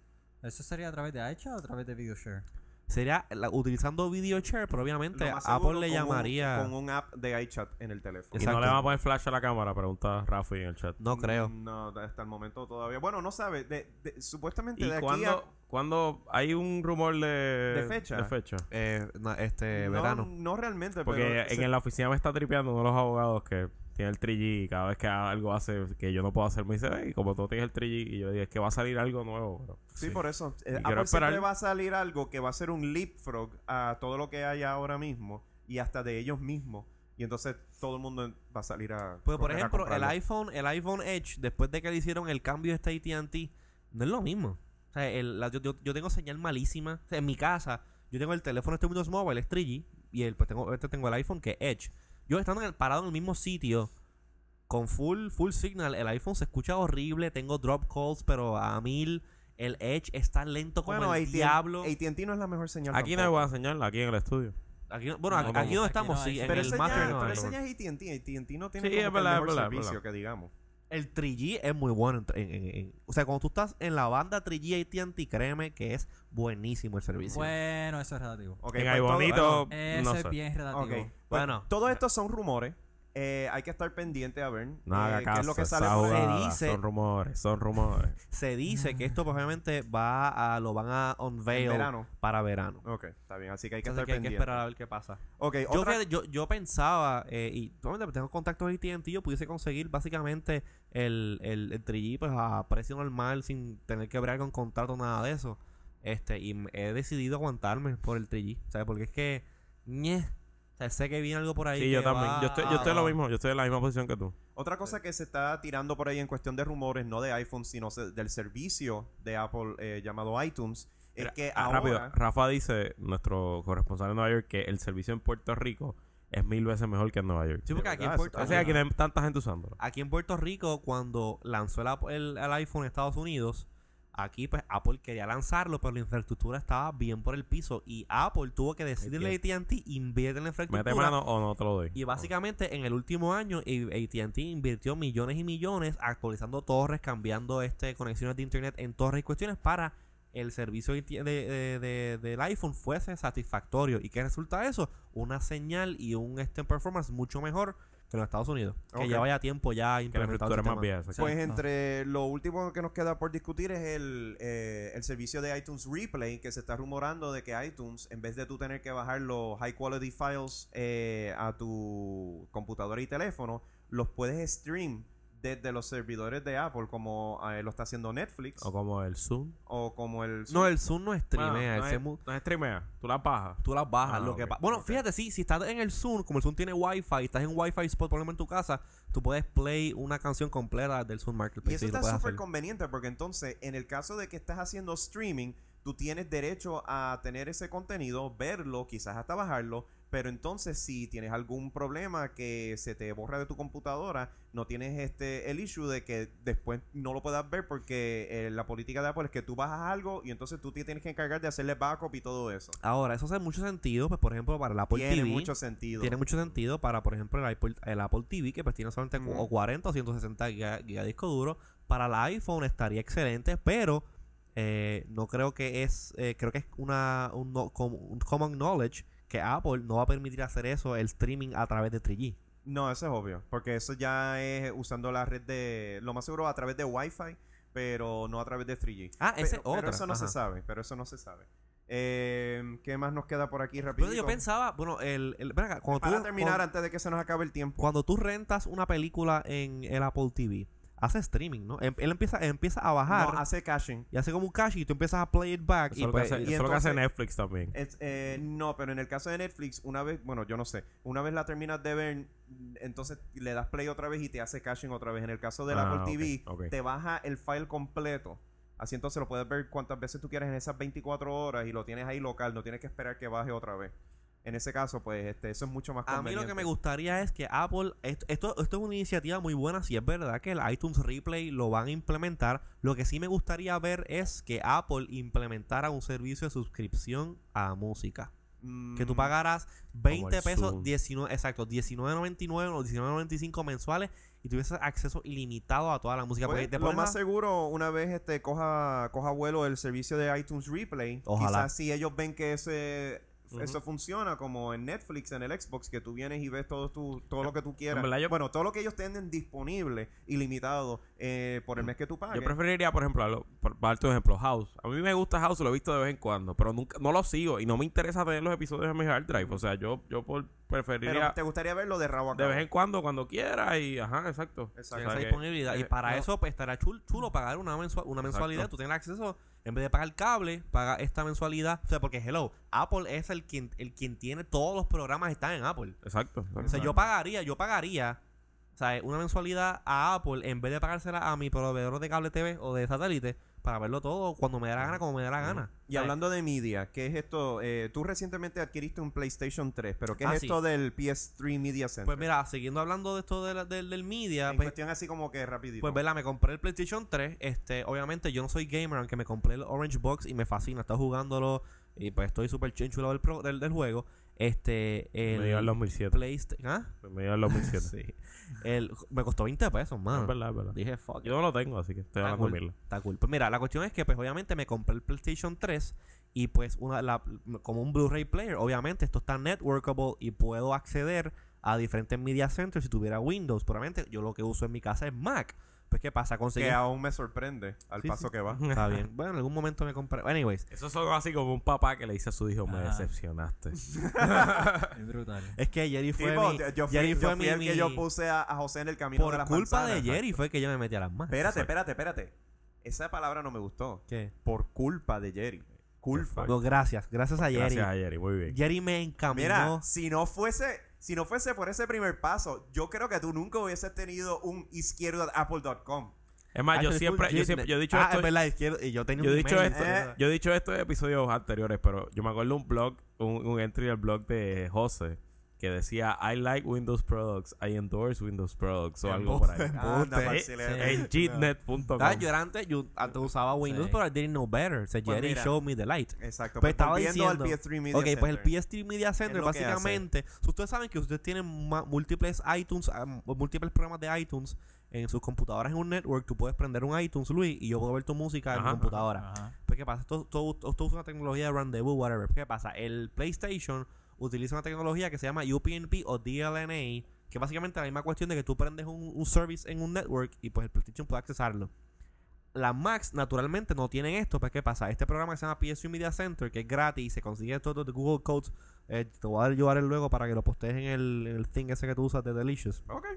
¿Eso sería a través de iChat o a través de VideoShare? Sería la- utilizando video share, pero obviamente Apple le con un- llamaría. con un app de iChat en el teléfono. Y Exacto. no le van a poner flash a la cámara, pregunta Rafi en el chat. No creo. No, hasta el momento todavía. Bueno, no sabe. De, de- supuestamente ¿Y de aquí cuándo, a... cuándo hay un rumor de, ¿De fecha? De fecha. Eh, na- este no, verano. No realmente, Porque pero... en se- la oficina me está tripeando uno de los abogados que tiene el 3G y cada vez que algo hace que yo no puedo hacer me dice, "Ey, como tú tienes el 3G y yo dije, es que va a salir algo nuevo. Pero, Sí, por eso. Eh, Apple esperar. siempre va a salir algo que va a ser un leapfrog a todo lo que hay ahora mismo y hasta de ellos mismos. Y entonces todo el mundo va a salir a. Pues por a ejemplo, el iPhone, el iPhone Edge, después de que le hicieron el cambio de este AT&T, no es lo mismo. O sea, el- la- yo, yo- yo tengo señal malísima. O sea, en mi casa, yo tengo el teléfono este Windows Mobile, es 3G, y el, pues tengo, este tengo el iPhone que es Edge. Yo estando en el, parado en el mismo sitio, con full, full signal, el iPhone se escucha horrible, tengo drop calls, pero a mil, el Edge está lento como Bueno, el AT&T diablo. AT&T no es la mejor señal. aquí no tampoco. voy a enseñar, aquí en el estudio. Aquí no- bueno, No, aquí, no, aquí no. donde Aquí estamos, no hay sí, en Pero el ese Master ya, no pero ese ya es AT&T. AT&T no tiene Sí, como es el mejor verdad, servicio, verdad. que digamos. El 3G es muy bueno. en- en- en- en- o sea, cuando tú estás en la banda 3G AT&T, créeme que es buenísimo el servicio. Bueno, eso es relativo. Ok, en pues ahí todo- bonito, Eso no es sé. bien relativo. Ok, pues, Bueno. todos estos son rumores. Eh, hay que estar pendiente a ver No haga eh, qué caso, es lo que sale ahí. jugada, dice- Son rumores, son rumores. Se dice que esto obviamente va a lo van a unveil verano. para verano. Ok, está bien. Así que hay que Entonces estar que hay que pendiente. esperar a ver qué pasa. Ok, Yo, otra- fíjate, yo, yo pensaba, eh, y obviamente tengo contactos de AT&T, yo pudiese conseguir básicamente el, el, el 3G pues, a precio normal sin tener que bregar con contrato, nada de eso. Este, y he decidido aguantarme por el 3G, ¿sabes? Porque es que, ñe, o sea, sé que viene algo por ahí. Sí, yo también. va Yo estoy, yo estoy en lo mismo, yo estoy en la misma posición que tú. Otra cosa que se está tirando por ahí en cuestión de rumores, no de iPhone, sino se- del servicio de Apple eh, llamado iTunes, es que ah, ahora... Rápido, Rafa dice, nuestro corresponsal en Nueva York, que el servicio en Puerto Rico es mil veces mejor que en Nueva York. Sí, porque aquí en, verdad, Puerto, eso O sea, aquí no hay tanta gente usándolo. aquí en Puerto Rico, cuando lanzó el, el- el iPhone en Estados Unidos, aquí pues Apple quería lanzarlo, pero la infraestructura estaba bien por el piso. Y Apple tuvo que decirle a AT&T, invierte en la infraestructura. Mete mano o no te lo doy. Y básicamente en el último año AT&T invirtió millones y millones actualizando torres, cambiando este conexiones de internet en torres y cuestiones para el servicio de, de- de- de- del iPhone fuese satisfactorio. ¿Y qué resulta eso? Una señal y un este performance mucho mejor que en los Estados Unidos. Que Ok. lleva ya tiempo ya que la implementado. más vieja. Pues entre lo último que nos queda por discutir es el, eh, el servicio de iTunes Replay, que se está rumorando de que iTunes, en vez de tú tener que bajar los high quality files eh, a tu computadora y teléfono, los puedes stream desde los servidores de Apple, como eh, lo está haciendo Netflix O como el Zoom. o como el... No, el Zoom no streamea. Bueno, el no, es, no streamea, tú la bajas. Tú las bajas. Ah, lo que ok, pa- bueno, fíjate, sí, si estás en el Zoom, como el Zoom tiene Wi-Fi, estás en Wi-Fi spot, por ejemplo, en tu casa, tú puedes play una canción completa del Zoom Marketplace. Y eso está súper conveniente porque entonces, en el caso de que estás haciendo streaming, tú tienes derecho a tener ese contenido, verlo, quizás hasta bajarlo, pero entonces si tienes algún problema que se te borra de tu computadora, no tienes este el issue de que después no lo puedas ver porque eh, la política de Apple es que tú bajas algo y entonces tú te tienes que encargar de hacerle backup y todo eso. Ahora, eso hace mucho sentido, pues, por ejemplo, para el Apple Tiene TV. mucho sentido. Tiene mucho sentido para, por ejemplo, el Apple, el Apple TV, que pues tiene solamente Ujú. o 40 o 160 giga, giga disco duro. Para el iPhone estaría excelente, pero eh, no creo que es, eh, creo que es una un, no- com- un common knowledge que Apple no va a permitir hacer eso, el streaming a través de 3G. No, eso es obvio, porque eso ya es usando la red de, lo más seguro a través de Wi-Fi, pero no a través de 3G. Ah, esa es pero, eso no se sabe, pero eso no se sabe. Eh, ¿Qué más nos queda por aquí rápido? Yo pensaba, bueno, el, el- acá, cuando Para tú, terminar, cuando- antes de que se nos acabe el tiempo. cuando tú rentas una película en el Apple TV, hace streaming, ¿no? Em- Él empieza, empieza a bajar No, hace caching. y hace como un cache y tú empiezas a play it back. Eso y lo que pues, hace, y eso es lo que hace entonces- Netflix también. Es- eh, no, pero en el caso de Netflix, una vez, bueno, yo no sé, una vez la terminas de ver, entonces le das play otra vez y te hace caching otra vez. En el caso del Ah, Apple ok, TV, te baja el file completo. Así entonces lo puedes ver cuantas veces tú quieras en esas 24 horas y lo tienes ahí local, no tienes que esperar que baje otra vez. En ese caso, pues este, eso es mucho más A mí conveniente. lo que me gustaría es que Apple, esto, esto, esto es una iniciativa muy buena, si es verdad que el iTunes Replay lo van a implementar, lo que sí me gustaría ver es que Apple implementara un servicio de suscripción a música. Que tú Mm, pagaras 20 el pesos, Zoom. 19, exacto, 19.99 o 19.95 mensuales y tuvieses acceso ilimitado a toda la música. Pues, lo más a- seguro, una vez este coja, coja vuelo el servicio de iTunes Replay, Ojalá. quizás si ellos ven que ese Eso funciona como en Netflix, en el Xbox, que tú vienes y ves todo tu, todo lo que tú quieras. En verdad, yo- bueno, todo lo que ellos tienen disponible, ilimitado, eh, por el mes que tú pagues. Yo preferiría, por ejemplo, lo- por para darte un ejemplo, House. A mí me gusta House, lo he visto de vez en cuando, pero nunca, no lo sigo y no me interesa tener los episodios en mi hard drive. O sea, yo, yo por- Pero preferiría te gustaría verlo de rabo a de vez en cuando, cuando quiera y, ajá, exacto. Exacto. O que- disponibilidad. y eh, para no. eso, pues estará chulo, chulo pagar una, mensua- una mensualidad. Tú tienes acceso, en vez de pagar cable, paga esta mensualidad. O sea, porque hello, Apple es el quien, el quien tiene todos los programas están en Apple. Exacto. O sea, yo pagaría, yo pagaría, o sea, una mensualidad a Apple en vez de pagársela a mi proveedor de cable TV o de satélite para verlo todo cuando me dé la gana, como me dé la gana. Y hablando de media, ¿qué es esto? Eh, tú recientemente adquiriste un PlayStation 3, pero ¿qué es Ah, sí. esto del PS3 Media Center? Pues mira, siguiendo hablando de esto de la- del, del media, en pues, cuestión así como que rapidito. pues verdad, me compré el PlayStation 3. Este, obviamente yo no soy gamer, aunque me compré el Orange Box y me fascina, estoy jugándolo y pues estoy súper chinchulo del, pro- del, del juego. Este, el Me dio el 2007. PlayStation, ¿ah? Me dio el 2007. Sí. El, me costó 20 pesos, mano. Es verdad, es verdad. Dije, fuck. Yo no lo tengo, así que estoy hablando cool. Está cool. Pues mira, la cuestión es que pues obviamente me compré el PlayStation 3 y pues una la- como un Blu-ray player, obviamente esto está networkable y puedo acceder a diferentes media centers si tuviera Windows. Probablemente yo lo que uso en mi casa es Mac. Pues qué pasa, conseguir que aún me sorprende al Sí, paso sí. que va. Está bien. Bueno, en algún momento me compré. Anyways, Eso es algo así como un papá que le dice a su hijo, me decepcionaste. Es brutal. es que Jerry fue Tipo, mi, yo fui, Jerry yo fue fui mi- el que yo puse a, a José en el camino de por las culpa manzanas. de Jerry fue que yo me metí a las manos. Espérate, espérate, espérate. Esa palabra no me gustó. ¿Qué? Por culpa de Jerry. Culpa. No, gracias, gracias a Jerry. Gracias a Jerry, muy bien. Jerry me encaminó. Mira, si no fuese, si no fuese por ese primer paso, yo creo que tú nunca hubieses tenido un izquierdo apple.com. Es más, yo Actually, siempre, yo siempre, yo he dicho ah, esto, es verdad, izquierdo, y yo tenía yo he un dicho email. esto, Eh. yo he dicho esto en episodios anteriores, pero yo me acuerdo un blog, un, un entry del blog de José que decía I like Windows products, I endorse Windows products o algo por ahí. En jitnet.com. Ah, yo era antes, yo antes usaba Windows, Sí. pero I didn't know better. O sea, Pues Jerry showed me the light. Exacto. Pues Pues estaba volviendo al diciendo- PS3 Media Ok, pues el Center. PS3 Media Center, básicamente, si ustedes saben que ustedes tienen múltiples iTunes, ah, múltiples programas de iTunes en sus computadoras en un network, tú puedes prender un iTunes, Luis, y yo puedo ver tu música en mi Ajá, computadora. Ajá. Pues, ¿qué pasa? Esto, esto, esto usa una tecnología de rendezvous, whatever. ¿Qué pasa? El PlayStation utiliza una tecnología que se llama UPnP o DLNA, que básicamente es la misma cuestión de que tú prendes un, un service en un network y pues el PlayStation puede accesarlo. Las Macs naturalmente no tienen esto, pues ¿qué pasa? Este programa que se llama PS3 Media Center, que es gratis, se consigue todo de Google Codes, eh, te voy a dar URL luego para que lo postees en el, en el thing ese que tú usas de Delicious. Ok.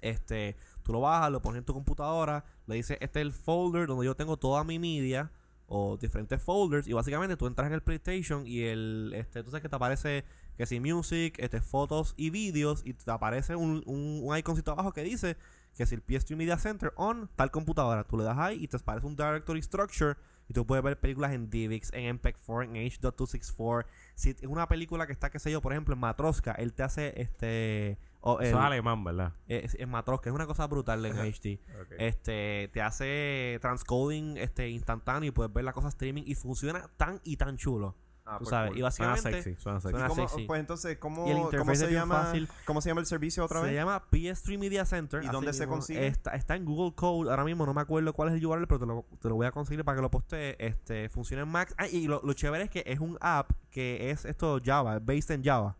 Este, tú lo bajas, lo pones en tu computadora, le dices, este es el folder donde yo tengo toda mi media o diferentes folders y básicamente tú entras en el PlayStation y el, este, tú sabes que te aparece que si music, este, fotos y vídeos y te aparece un, un, un iconcito abajo que dice que si el PS3 Media Center on tal computadora, tú le das ahí y te aparece un directory structure y tú puedes ver películas en DivX, en MPEG-4, en H.264. Si es una película que está, qué sé yo, por ejemplo, en Matroska, él te hace este... o Eso es alemán, ¿verdad? es, es Matroska, es una cosa brutal en HD. Este, te hace transcoding este instantáneo y puedes ver la cosa streaming y funciona tan y tan chulo. Ah, tú pues sabes. cool. Y Suena básicamente sexy, suena sexy. suena ¿Y cómo- sexy. Pues entonces, ¿cómo, cómo es se llama? fácil. ¿Cómo se llama el servicio otra se vez? llama PS3 Media Center. ¿Y dónde se consigue? Está, está en Google Code. Ahora mismo no me acuerdo cuál es el URL, pero te lo, te lo voy a conseguir para que lo postee. Este, funciona en Mac. Ah, y lo, lo chévere es que es un app que es esto Java, based en Java.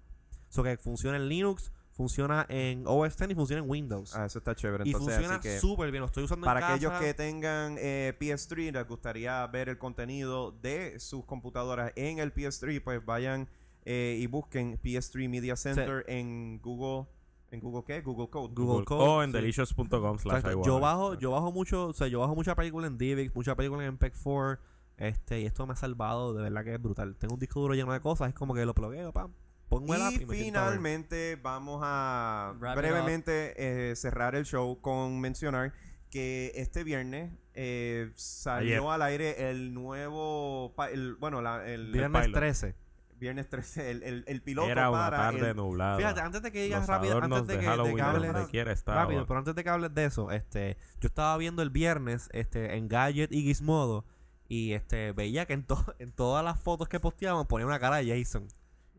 O sea, que funciona en Linux, funciona en OS X y funciona en Windows. Ah, eso está chévere. y funciona súper bien. Lo estoy usando para en aquellos casa. que tengan eh, PS3 les gustaría ver el contenido de sus computadoras en el PS3, pues vayan eh, y busquen PS3 Media Center en Google. ¿En Google qué? Google Code. Google Code, o en sí. delicious.com slash. Yo bajo, yo bajo mucho, o sea, yo bajo mucha película en DivX, mucha película en MPEG 4, este, y esto me ha salvado, de verdad que es brutal. Tengo un disco duro lleno de cosas, es como que lo plugueo, pam, pongo el app Y me finalmente vamos a Wrap brevemente eh, cerrar el show con mencionar que este viernes eh, salió Ayer. al aire el nuevo, el, bueno, la- el, Viernes pilot. 13. viernes 13, el, el, el piloto Era una para tarde el- nublada. Fíjate, antes de que digas Los rápido, antes de de que, de que hables donde quiera estaba. rápido, pero antes de que hables de eso, este, yo estaba viendo el viernes, este, en Gadget y Gizmodo, y este, veía que en, to- en todas las fotos que posteaban ponía una cara de Jason.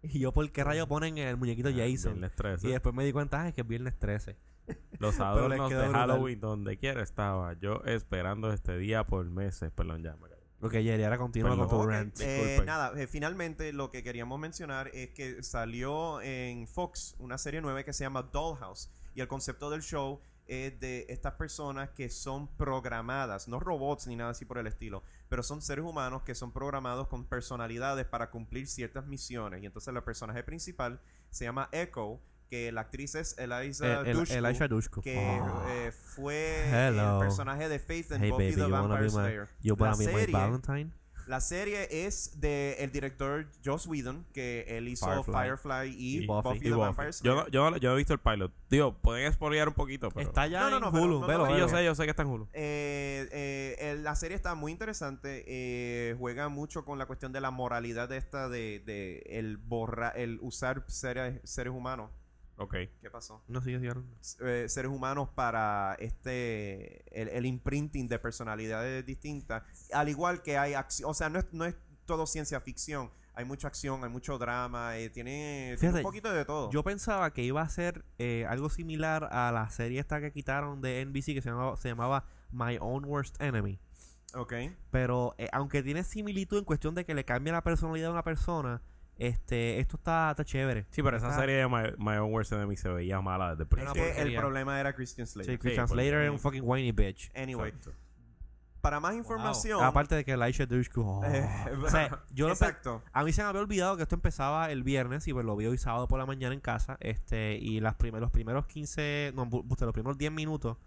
Y yo, ¿por qué rayo ponen el muñequito Ah, Jason? viernes 13. Y después me di cuenta, ah, es que es viernes 13. Los adornos de brutal. Halloween, donde quiera estaba. Yo esperando este día por meses. Perdón, ya me. Ok, Jerry, ahora continúa con tu rant. eh, nada, eh, finalmente lo que queríamos mencionar es que salió en Fox una serie nueva que se llama Dollhouse. Y el concepto del show es de estas personas que son programadas, no robots ni nada así por el estilo, pero son seres humanos que son programados con personalidades para cumplir ciertas misiones. Y entonces el personaje principal se llama Echo, que la actriz es Eliza El- el- Dushku, Elisha Dushku. que Oh. eh, fue Hello. el personaje de Faith en Hey Buffy baby, the Vampire Slayer. my serie- Valentine? La serie es de el director Joss Whedon, que él hizo Firefly. Firefly, y, Y Buffy, Buffy. the Y Buffy. Vampire Yo, Slayer. no, yo, no- yo no he visto el pilot. Digo, pueden spoilear un poquito, pero... Está ya No, no, en pero Hulu. lo- Sí, yo sé, yo sé que está en Hulu. Eh, eh, el- la serie está muy interesante. eh, juega mucho con la cuestión de la moralidad de esta de, de el borra, el usar seres, seres humanos. Ok. ¿Qué pasó? No, sigue, sigue. eh, seres humanos para este el, el imprinting de personalidades distintas al igual que hay acción o sea no es, no es todo ciencia ficción hay mucha acción hay mucho drama eh, tiene, un poquito de todo Yo pensaba que iba a ser eh, algo similar a la serie esta que quitaron de NBC que se llamaba, se llamaba My Own Worst Enemy. ok Pero eh, aunque tiene similitud en cuestión de que le cambia la personalidad a una persona, este, esto está, está chévere. Sí, pero esa Está- serie de My, My Own Worst Enemy se veía mala desde el es principio. que el problema era Christian Sí, Slater Christian porque- Slater es un fucking whiny bitch. anyway Exacto. para más información Aparte de que Elisha Dushku. oh. eh, O sea, yo lo exacto a mí se me había olvidado que esto empezaba el viernes y pues lo vi hoy sábado por la mañana en casa. Este, y las primer- los primeros 15, no, buste, los primeros 10 minutos,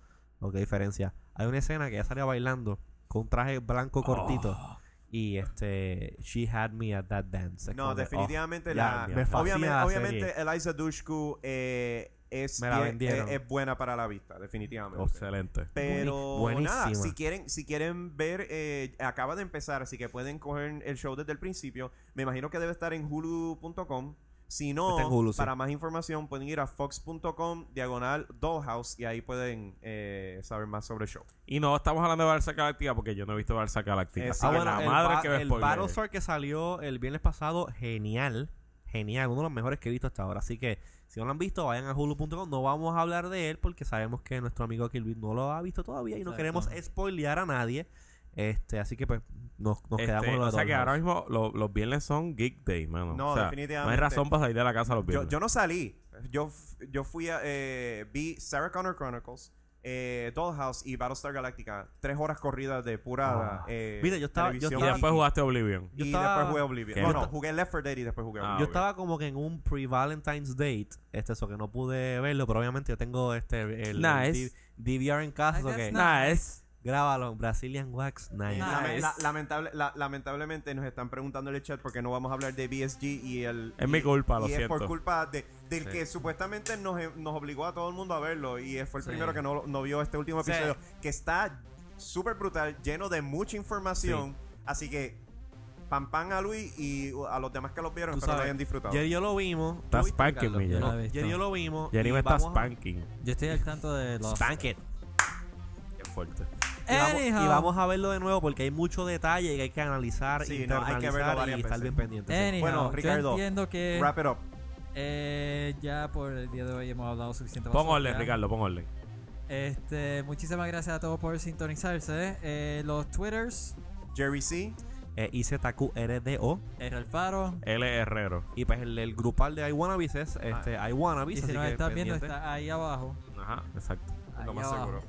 oh, qué diferencia. Hay una escena que ella salía bailando con un traje blanco cortito. Oh. Y este, she had me at that dance. No oh, definitivamente la obviamente, obviamente Eliza Dushku eh, es, bien- vendieron. es- es buena para la vista definitivamente Excelente. Pero nada, si quieren, si quieren ver, eh, acaba de empezar, así que pueden coger el show desde el principio. Me imagino que debe estar en hulu.com. Si no, sí. para más información pueden ir a fox.com, diagonal Dollhouse, y ahí pueden eh, saber más sobre el show. Y no estamos hablando de Barça Galáctica porque yo no he visto Barça Galáctica. Eh, sí, Ah, que bueno, la madre que me el. Battlestar que salió el viernes pasado, genial. Genial, uno de los mejores que he visto hasta ahora. Así que si no lo han visto, vayan a hulu.com. No vamos a hablar de él porque sabemos que nuestro amigo Kilby no lo ha visto todavía y no Exacto. queremos spoilear a nadie. Este, así que pues nos, nos Este, quedamos en lo de o sea que ahora mismo lo- los viernes son Geek Day, mano. No, O sea, definitivamente. No hay razón para salir de la casa los Yo, viernes. yo no salí. Yo, f- yo fui a. eh, vi Sarah Connor Chronicles, eh, Dollhouse y Battlestar Galactica. Tres horas corridas de pura. Ah. eh, Mira, yo estaba- yo y estaba- después jugaste Oblivion. Yo y estaba- después jugué Oblivion. ¿Qué? No, no, jugué Left 4 Dead y después jugué Ah, Oblivion. Yo estaba como que en un pre-Valentine's date, este, eso que no pude verlo, pero obviamente yo tengo este el, Nice. D- DVR en casa, Ay, que that's Nice. Grábalo, Brazilian Wax, nice. Nice. Lame- la- lamentable, la- lamentablemente nos están preguntando en el chat porque no vamos a hablar de BSG y el... Es y- mi culpa, lo y es siento. por culpa de, del Sí. que supuestamente nos, nos obligó a todo el mundo a verlo y fue el Sí. primero que no, no vio este último Sí. episodio que está súper brutal, lleno de mucha información. Así que pam pam a Luis y a los demás que los vieron, Tú espero lo hayan disfrutado. Jerry y yo lo vimos. ¿Tú Está viste, spanking Yo Jerry. no yo lo vimos. Jerry y me está a- spanking. Yo estoy al tanto de los. Spank it. Qué fuerte. Y vamos, Anyhow. y vamos a verlo de nuevo porque hay mucho detalle que hay que analizar, Sí, no, hay que verlo y estar veces. bien pendiente. Anyhow, Bueno, yo Ricardo, entiendo que Wrap it up. eh, ya por el día de hoy hemos hablado suficiente. Pon orden, Ricardo, pon orden. Este, muchísimas gracias a todos por sintonizarse. Eh, los Twitters, Jerry C. Eh, IZQRDO. el Alfaro. L. Herrero. Y pues el, el grupal de iWannabes es este, iWannabes. Y si nos estás viendo, está ahí abajo. Ajá, exacto. Ahí Lo más abajo. seguro.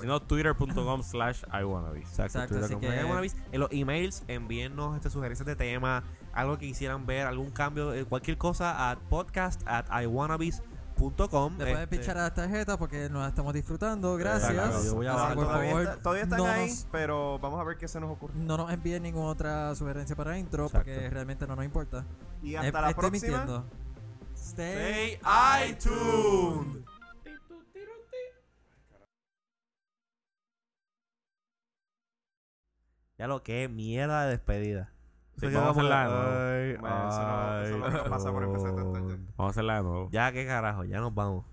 Si no, twitter.com slash iWannnabe. Exacto, Exacto, así que- iWannabes. En los emails, envíennos este, sugerencias de tema, algo que quisieran ver, algún cambio, eh, cualquier cosa a podcast at iwannabes.com. Le pueden Este, pichar a las tarjetas porque nos estamos disfrutando. Gracias. Exacto, yo voy a Así bajar que, por todavía, favor, está- todavía están no ahí, nos- pero vamos a ver qué se nos ocurre. no nos envíen ninguna otra sugerencia para intro Exacto. porque realmente no nos importa. Y Eh, hasta la estoy próxima. mintiendo. Stay Stay iTunes. Ya lo que mierda de despedida. Sí, Eso vamos a hacerla de que, nuevo. ay, Bueno, eso no- eso no ay, pasa por empezar tan tarde. Vamos a hacerla de nuevo. Ya, qué carajo, ya nos vamos.